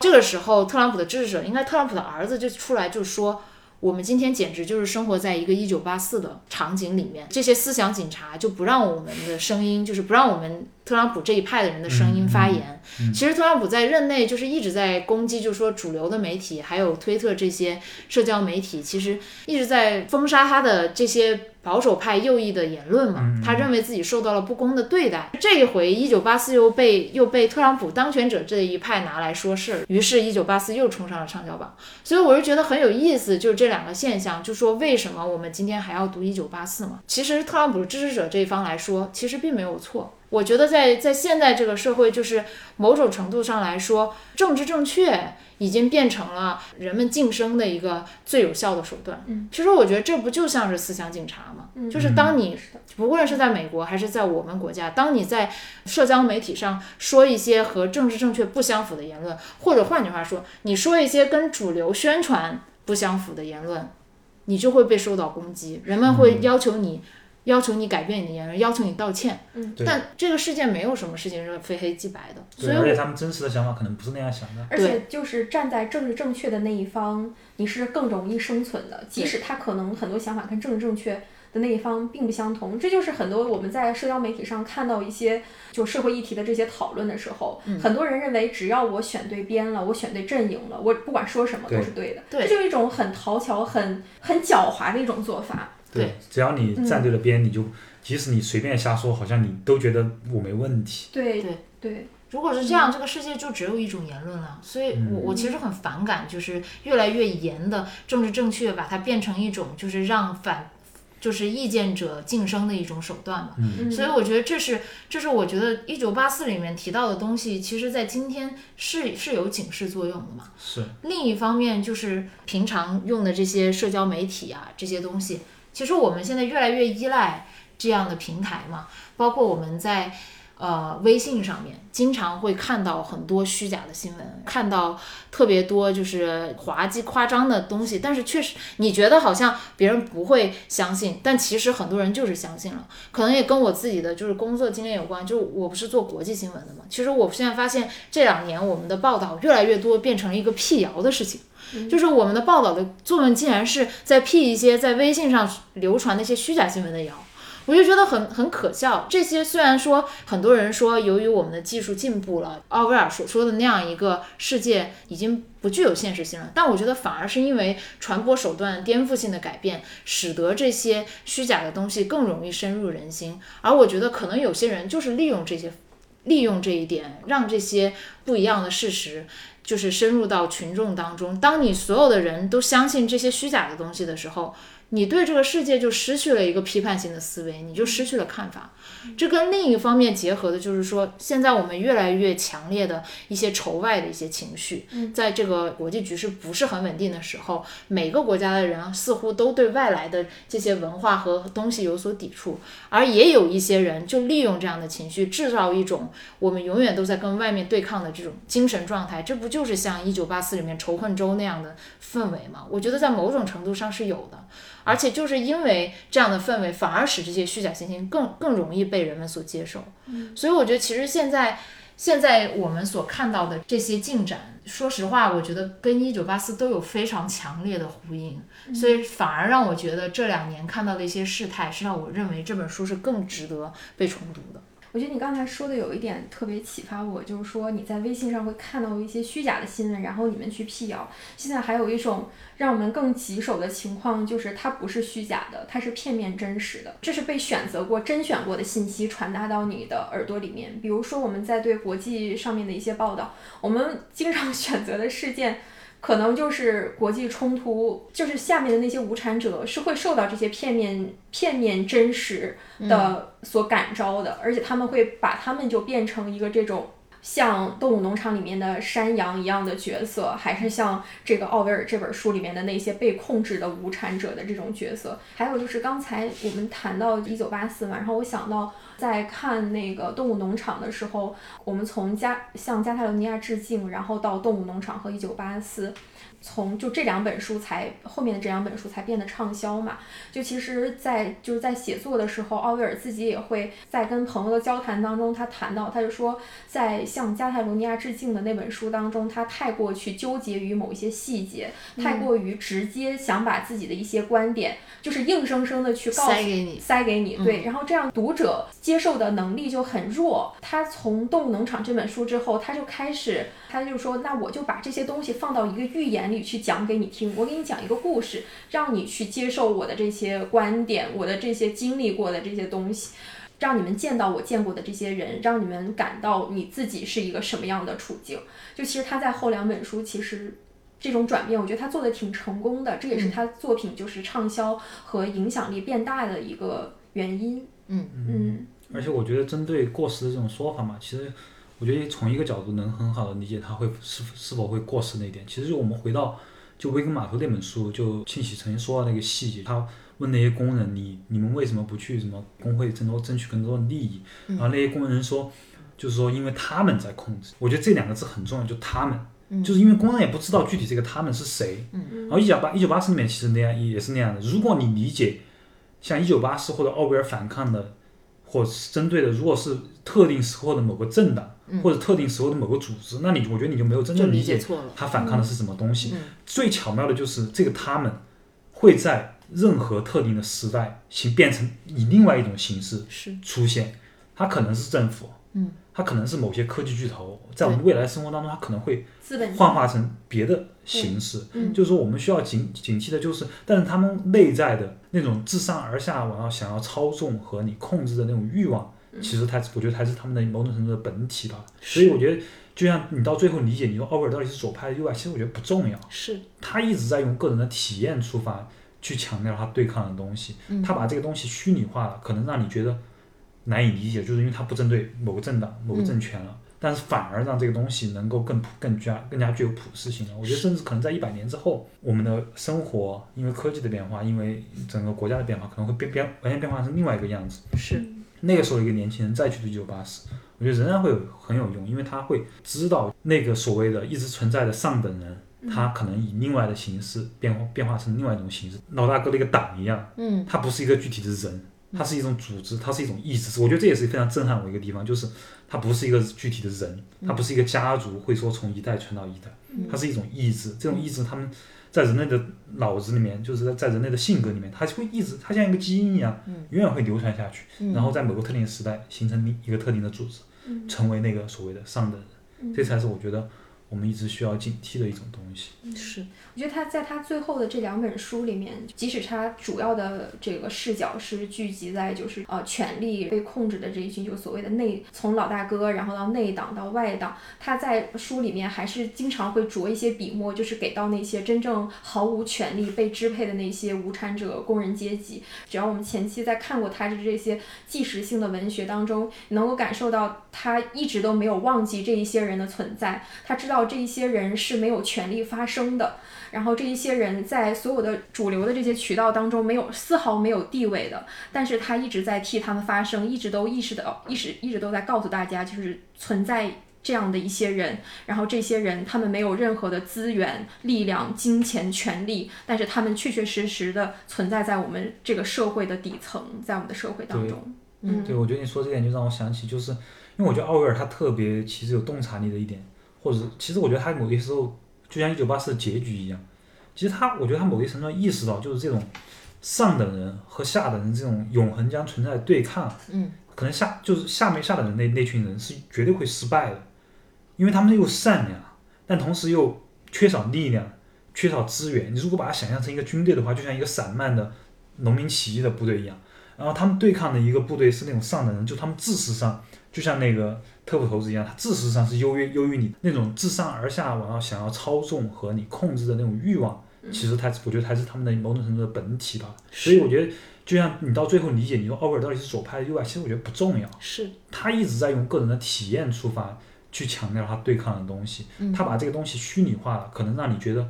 这个时候，特朗普的支持者，应该特朗普的儿子就出来就说。我们今天简直就是生活在一个一九八四的场景里面，这些思想警察就不让我们的声音，就是不让我们特朗普这一派的人的声音发言。其实特朗普在任内就是一直在攻击，就是说主流的媒体还有推特这些社交媒体，其实一直在封杀他的这些保守派右翼的言论嘛。他认为自己受到了不公的对待。这一回一九八四又被又被特朗普当权者这一派拿来说事儿，于是，一九八四又冲上了畅销榜。所以我是觉得很有意思，就是这两个现象，就说为什么我们今天还要读一九八四嘛？其实特朗普支持者这一方来说，其实并没有错。我觉得在在现在这个社会，就是某种程度上来说，政治正确已经变成了人们晋升的一个最有效的手段。嗯，其实我觉得这不就像是思想警察吗？嗯就是当你不论是在美国还是在我们国家，当你在社交媒体上说一些和政治正确不相符的言论，或者换句话说，你说一些跟主流宣传不相符的言论，你就会被受到攻击，人们会要求你。要求你改变你的言论，要求你道歉，嗯但这个世界没有什么事情是非黑即白的，所对，以我而且他们真实的想法可能不是那样想的。而且就是站在政治正确的那一方，你是更容易生存的，即使他可能很多想法跟政治正确的那一方并不相同。这就是很多我们在社交媒体上看到一些就社会议题的这些讨论的时候，嗯很多人认为只要我选对边了，我选对阵营了，我不管说什么都是对的。对这就是一种很讨巧、很很狡猾的一种做法。对，只要你站对了边，你就即使你随便瞎说，好像你都觉得我没问题。对对对，如果是这样，这个世界就只有一种言论了。所以我我其实很反感，就是越来越严的政治正确，把它变成一种就是让反。就是意见者晋升的一种手段嘛，嗯所以我觉得这是，这是我觉得一九八四里面提到的东西，其实在今天是是有警示作用的嘛。是，另一方面就是平常用的这些社交媒体啊这些东西，其实我们现在越来越依赖这样的平台嘛，包括我们在呃微信上面经常会看到很多虚假的新闻，看到特别多就是滑稽夸张的东西，但是确实你觉得好像别人不会相信，但其实很多人就是相信了，可能也跟我自己的就是工作经验有关，就我不是做国际新闻的嘛，其实我现在发现这两年我们的报道越来越多变成了一个辟谣的事情。就是我们的报道的作文，竟然是在辟一些在微信上流传的一些虚假新闻的谣，我就觉得很很可笑。这些虽然说很多人说，由于我们的技术进步了，奥威尔所说的那样一个世界已经不具有现实性了，但我觉得反而是因为传播手段颠覆性的改变，使得这些虚假的东西更容易深入人心。而我觉得可能有些人就是利用这些。利用这一点，让这些不一样的事实，就是深入到群众当中。当你所有的人都相信这些虚假的东西的时候，你对这个世界就失去了一个批判性的思维，你就失去了看法。这跟另一方面结合的就是说，现在我们越来越强烈的一些仇外的一些情绪，在这个国际局势不是很稳定的时候，每个国家的人似乎都对外来的这些文化和东西有所抵触，而也有一些人就利用这样的情绪，制造一种我们永远都在跟外面对抗的这种精神状态。这不就是像《一九八四》里面仇恨周那样的氛围吗？我觉得在某种程度上是有的。而且就是因为这样的氛围，反而使这些虚假信息更更容易被人们所接受。所以我觉得其实现在现在我们所看到的这些进展，说实话，我觉得跟一九八四都有非常强烈的呼应。所以反而让我觉得这两年看到的一些事态，是让我认为这本书是更值得被重读的。我觉得你刚才说的有一点特别启发我，就是说你在微信上会看到一些虚假的新闻，然后你们去辟谣。现在还有一种让我们更棘手的情况，就是它不是虚假的，它是片面真实的，这是被选择过、甄选过的信息传达到你的耳朵里面。比如说我们在对国际上面的一些报道，我们经常 选择的事件。可能就是国际冲突，就是下面的那些无产者是会受到这些片面、片面真实的所感召的，而且他们会把他们就变成一个这种像《动物农场》里面的山羊一样的角色，还是像这个奥威尔这本书里面的那些被控制的无产者的这种角色。还有就是刚才我们谈到一九八四嘛，然后我想到在看那个《动物农场》的时候，我们从加向加泰罗尼亚致敬，然后到《动物农场》和一九八四。从就这两本书才后面的这两本书才变得畅销嘛，就其实在，就是在写作的时候，奥威尔自己也会在跟朋友的交谈当中，他谈到，他就说，在向加泰罗尼亚致敬的那本书当中，他太过去纠结于某一些细节，太过于直接想把自己的一些观点，就是硬生生的去告诉塞给你，塞给你，对，然后这样读者接受的能力就很弱。他从《动物农场》这本书之后，他就开始，他就说，那我就把这些东西放到一个寓言里去讲给你听，我给你讲一个故事，让你去接受我的这些观点，我的这些经历过的这些东西。让你们见到我见过的这些人，让你们感到你自己是一个什么样的处境。就其实他在后两本书，其实这种转变，我觉得他做的挺成功的，这也是他作品就是畅销和影响力变大的一个原因。嗯嗯而且我觉得针对过时的这种说法嘛，其实我觉得从一个角度能很好的理解他会是是否会过时那一点。其实就我们回到就维根码头那本书，就庆喜曾经说到那个细节，他问那些工人，你你们为什么不去什么工会争夺争取更多的利益？然后那些工人说，就是说因为他们在控制。我觉得这两个字很重要，就他们，就是因为工人也不知道具体这个他们是谁。然后一九八一九八四里面其实那样也是那样的。如果你理解像一九八四或者奥威尔反抗的，或是针对的，如果是特定时候的某个政党、或者特定时候的某个组织，那你我觉得你就没有真正理解。他反抗的是什么东西。嗯最巧妙的就是这个他们会在任何特定的时代形变成以另外一种形式是，出现，它可能是政府，嗯，它可能是某些科技巨头，在我们未来生活当中，它可能会幻化成别的形式。嗯就是说，我们需要警警惕的就是，但是他们内在的那种自上而下，我要想要操纵和你控制的那种欲望，其实它我觉得才是他们的某种程度的本体吧。所以我觉得，就像你到最后理解，你说奥威尔到底是左派还是右派，其实我觉得不重要。是，他一直在用个人的体验出发去强调他对抗的东西，嗯。他把这个东西虚拟化了，可能让你觉得难以理解，就是因为他不针对某个政党、某个政权了，但是反而让这个东西能够更普、更加、更加具有普适性了。我觉得，甚至可能在一百年之后，我们的生活因为科技的变化，因为整个国家的变化，可能会变变完全变化成另外一个样子。是，那个时候，一个年轻人再去读一九八四，我觉得仍然会有很有用，因为他会知道那个所谓的一直存在的上等人，他可能以另外的形式变化变化成另外一种形式，老大哥的一个党一样，嗯，它不是一个具体的人，它是一种组织，它是一种意志。我觉得这也是非常震撼我一个地方，就是它不是一个具体的人，它不是一个家族会说从一代传到一代，它是一种意志。这种意志，他们在人类的脑子里面，就是在在人类的性格里面，它就会一直，它像一个基因一样，永远会流传下去，然后在某个特定的时代形成一个特定的组织，成为那个所谓的上等人。这才是我觉得我们一直需要警惕的一种东西。是，我觉得他在他最后的这两本书里面，即使他主要的这个视角是聚集在就是呃权力被控制的这一群，就所谓的内从老大哥，然后到内党到外党，他在书里面还是经常会着一些笔墨，就是给到那些真正毫无权利被支配的那些无产者、工人阶级。只要我们前期在看过他的这些纪实性的文学当中，能够感受到他一直都没有忘记这一些人的存在，他知道这一些人是没有权利发声的。然后这一些人在所有的主流的这些渠道当中没有丝毫没有地位的，但是他一直在替他们发声，一直都意识到，一直一直都在告诉大家，就是存在这样的一些人，然后这些人他们没有任何的资源、力量、金钱、权利，但是他们确确实实的存在在我们这个社会的底层，在我们的社会当中。嗯对，我觉得你说这点就让我想起，就是因为我觉得奥威尔他特别其实有洞察力的一点，或者其实我觉得他某些时候就像一九八四的结局一样，其实他我觉得他某一程度上意识到，就是这种上等人和下等人这种永恒将存在的对抗，嗯，可能下就是下面下等人那那群人是绝对会失败的，因为他们又善良，但同时又缺少力量，缺少资源。你如果把它想象成一个军队的话，就像一个散漫的农民起义的部队一样。然后他们对抗的一个部队是那种上等人，就他们知识上就像那个特务头子一样，它知识上是优越优于你那种自上而下，然后想要操纵和你控制的那种欲望，其实它我觉得才是他们的某种程度的本体吧。所以我觉得，就像你到最后理解，你说奥威尔到底是左派还是右派，其实我觉得不重要。是，他一直在用个人的体验出发去强调他对抗的东西，嗯他把这个东西虚拟化了，可能让你觉得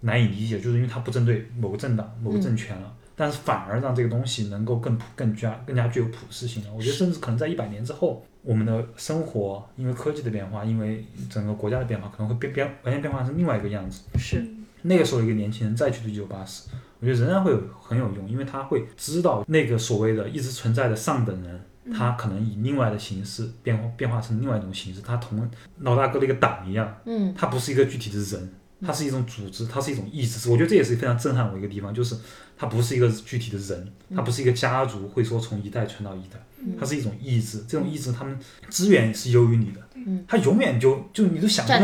难以理解，就是因为他不针对某个政党、某个政权了。但是反而让这个东西能够更普、更加、更加具有普适性了。我觉得，甚至可能在一百年之后，我们的生活因为科技的变化，因为整个国家的变化，可能会变变完全变化成另外一个样子。是，那个时候，一个年轻人再去读一九八四，我觉得仍然会有很有用，因为他会知道那个所谓的一直存在的上等人，他可能以另外的形式变化变化成另外一种形式，他同老大哥的一个党一样，嗯。他不是一个具体的人，它是一种组织，它是一种意志。我觉得这也是非常震撼我一个地方，就是它不是一个具体的人，它不是一个家族会说从一代传到一代，它是一种意志。这种意志，他们资源是优于你的，他永远就就你都想不到。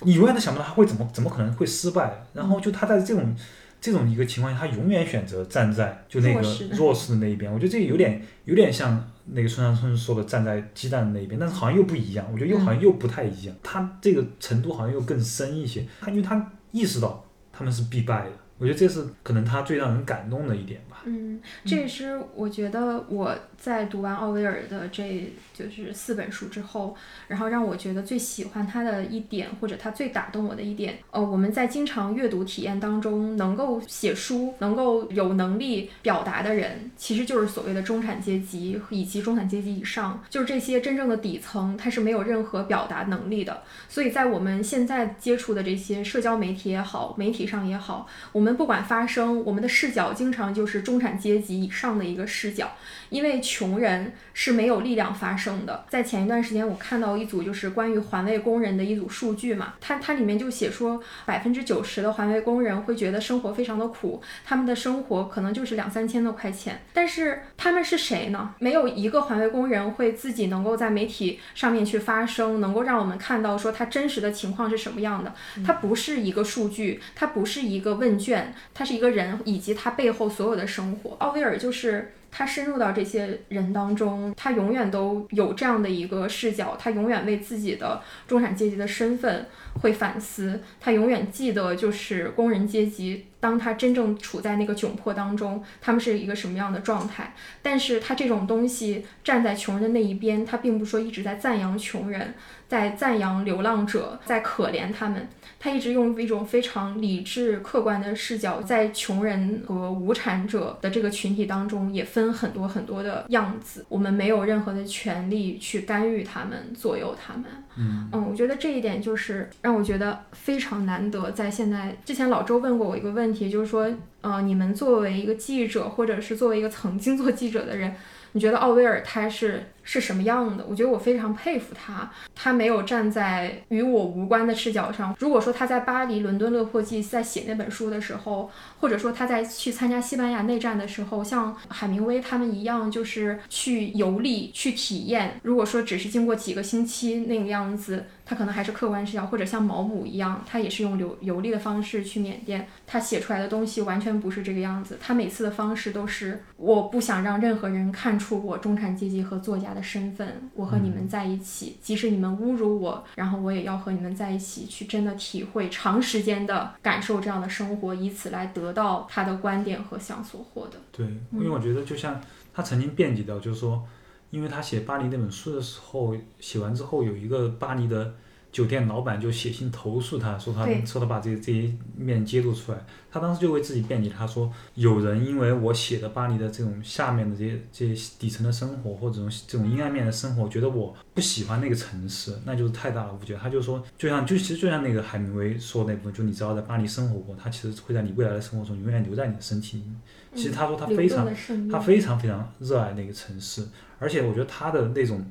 你永远都想不到他会怎么怎么可能会失败。然后就他在这种这种一个情况下，他永远选择站在就那个弱势的那一边。我觉得这个有点有点像那个村上春树说的站在鸡蛋的那一边，但是好像又不一样。我觉得又好像又不太一样，他这个程度好像又更深一些。他因为他意识到他们是必败的，我觉得这是可能他最让人感动的一点吧。嗯，这也是我觉得我在读完奥威尔的这就是四本书之后，然后让我觉得最喜欢他的一点，或者他最打动我的一点。呃，我们在经常阅读体验当中，能够写书、能够有能力表达的人，其实就是所谓的中产阶级以及中产阶级以上，就是这些真正的底层，他是没有任何表达能力的。所以在我们现在接触的这些社交媒体也好，媒体上也好，我们不管发生，我们的视角经常就是中产阶级以上的一个视角，因为穷人是没有力量发声的。在前一段时间，我看到一组就是关于环卫工人的一组数据嘛，它它里面就写说，百分之九十的环卫工人会觉得生活非常的苦，他们的生活可能就是两三千多块钱，但是他们是谁呢？没有一个环卫工人会自己能够在媒体上面去发声，能够让我们看到说他真实的情况是什么样的。它不是一个数据，它不是一个问卷，它是一个人以及他背后所有的生活。奥威尔就是。他深入到这些人当中，他永远都有这样的一个视角，他永远为自己的中产阶级的身份会反思，他永远记得就是工人阶级，当他真正处在那个窘迫当中，他们是一个什么样的状态。但是他这种东西站在穷人的那一边，他并不说一直在赞扬穷人，在赞扬流浪者，在可怜他们。他一直用一种非常理智、客观的视角，在穷人和无产者的这个群体当中，也分很多很多的样子。我们没有任何的权利去干预他们、左右他们。嗯嗯，我觉得这一点就是让我觉得非常难得。在现在之前，老周问过我一个问题，就是说，呃，你们作为一个记者，或者是作为一个曾经做记者的人，你觉得奥威尔他是是什么样的？我觉得我非常佩服他，他没有站在与我无关的视角上。如果说他在巴黎伦敦勒珀季在写那本书的时候，或者说他在去参加西班牙内战的时候，像海明威他们一样，就是去游历、去体验。如果说只是经过几个星期那个样子，他可能还是客观视角，或者像毛姆一样，他也是用游游历的方式去缅甸，他写出来的东西完全不是这个样子。他每次的方式都是，我不想让任何人看出我中产阶级和作家的身份，我和你们在一起，即使你们侮辱我，然后我也要和你们在一起，去真的体会长时间的感受这样的生活，以此来得到他的观点和想所获的。对，因为我觉得就像他曾经辩解到，就是说，因为他写巴黎那本书的时候，写完之后有一个巴黎的酒店老板就写信投诉他，说他说他把这这一面揭露出来，他当时就为自己辩解，他说有人因为我写的巴黎的这种下面的这些这些底层的生活或者这种这种阴暗面的生活，觉得我不喜欢那个城市，那就是太大的误解。他就说，就像就其实就像那个海明威说的那部分，就你只要在巴黎生活过，他其实会在你未来的生活中永远留在你的身体里面。其实他说他非常他非常非常热爱那个城市，而且我觉得他的那种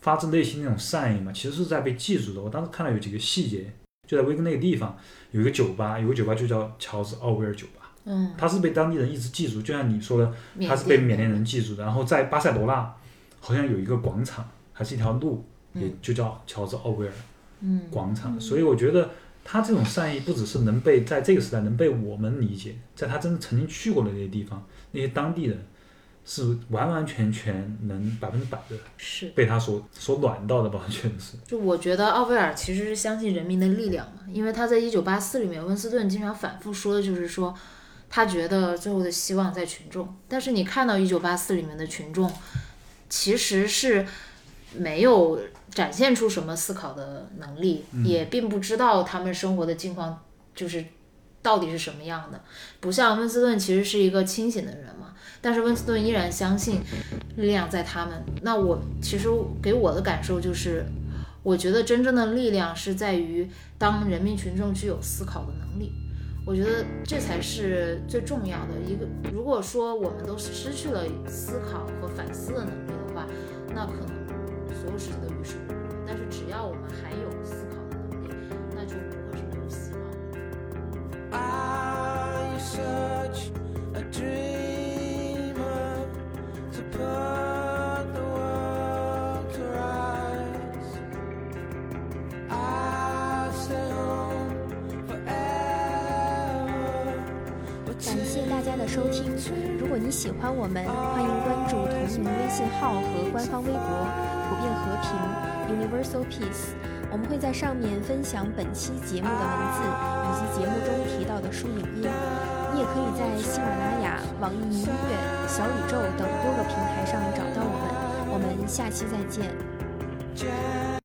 发自内心那种善意嘛，其实是在被记住的。我当时看到有几个细节，就在威根那个地方有一个酒吧，有个酒吧就叫乔治奥威尔酒吧，嗯，他是被当地人一直记住，就像你说的，缅他是被缅甸人记住的。然后在巴塞罗那好像有一个广场，还是一条路，也嗯就叫乔治奥威尔嗯广场。所以我觉得他这种善意不只是能被在这个时代能被我们理解，在他真的曾经去过的那些地方，那些当地人是完完全全能百分之百的是。被他所所暖到的吧，我觉得是。就我觉得奥威尔其实是相信人民的力量嘛，因为他在《一九八四》里面，温斯顿经常反复说的就是说，他觉得最后的希望在群众。但是你看到《一九八四》里面的群众，其实是没有展现出什么思考的能力，也并不知道他们生活的境况就是到底是什么样的。不像温斯顿其实是一个清醒的人嘛，但是温斯顿依然相信力量在他们。那我其实给我的感受就是，我觉得真正的力量是在于当人民群众具有思考的能力。我觉得这才是最重要的一个。如果说我们都失去了思考和反思的能力的话，那可能所有事情都于事无补。但是只要我们还有思考的能力，那就不会是没有希望的。Are you such a dream. 感谢大家的收听。如果你喜欢我们，欢迎关注同名微信号和官方微博“普遍和平 ”（Universal Peace）。我们会在上面分享本期节目的文字以及节目中提到的书影音。你也可以在喜马拉雅、网易云音乐、小宇宙等多个平台上找到我们。我们下期再见。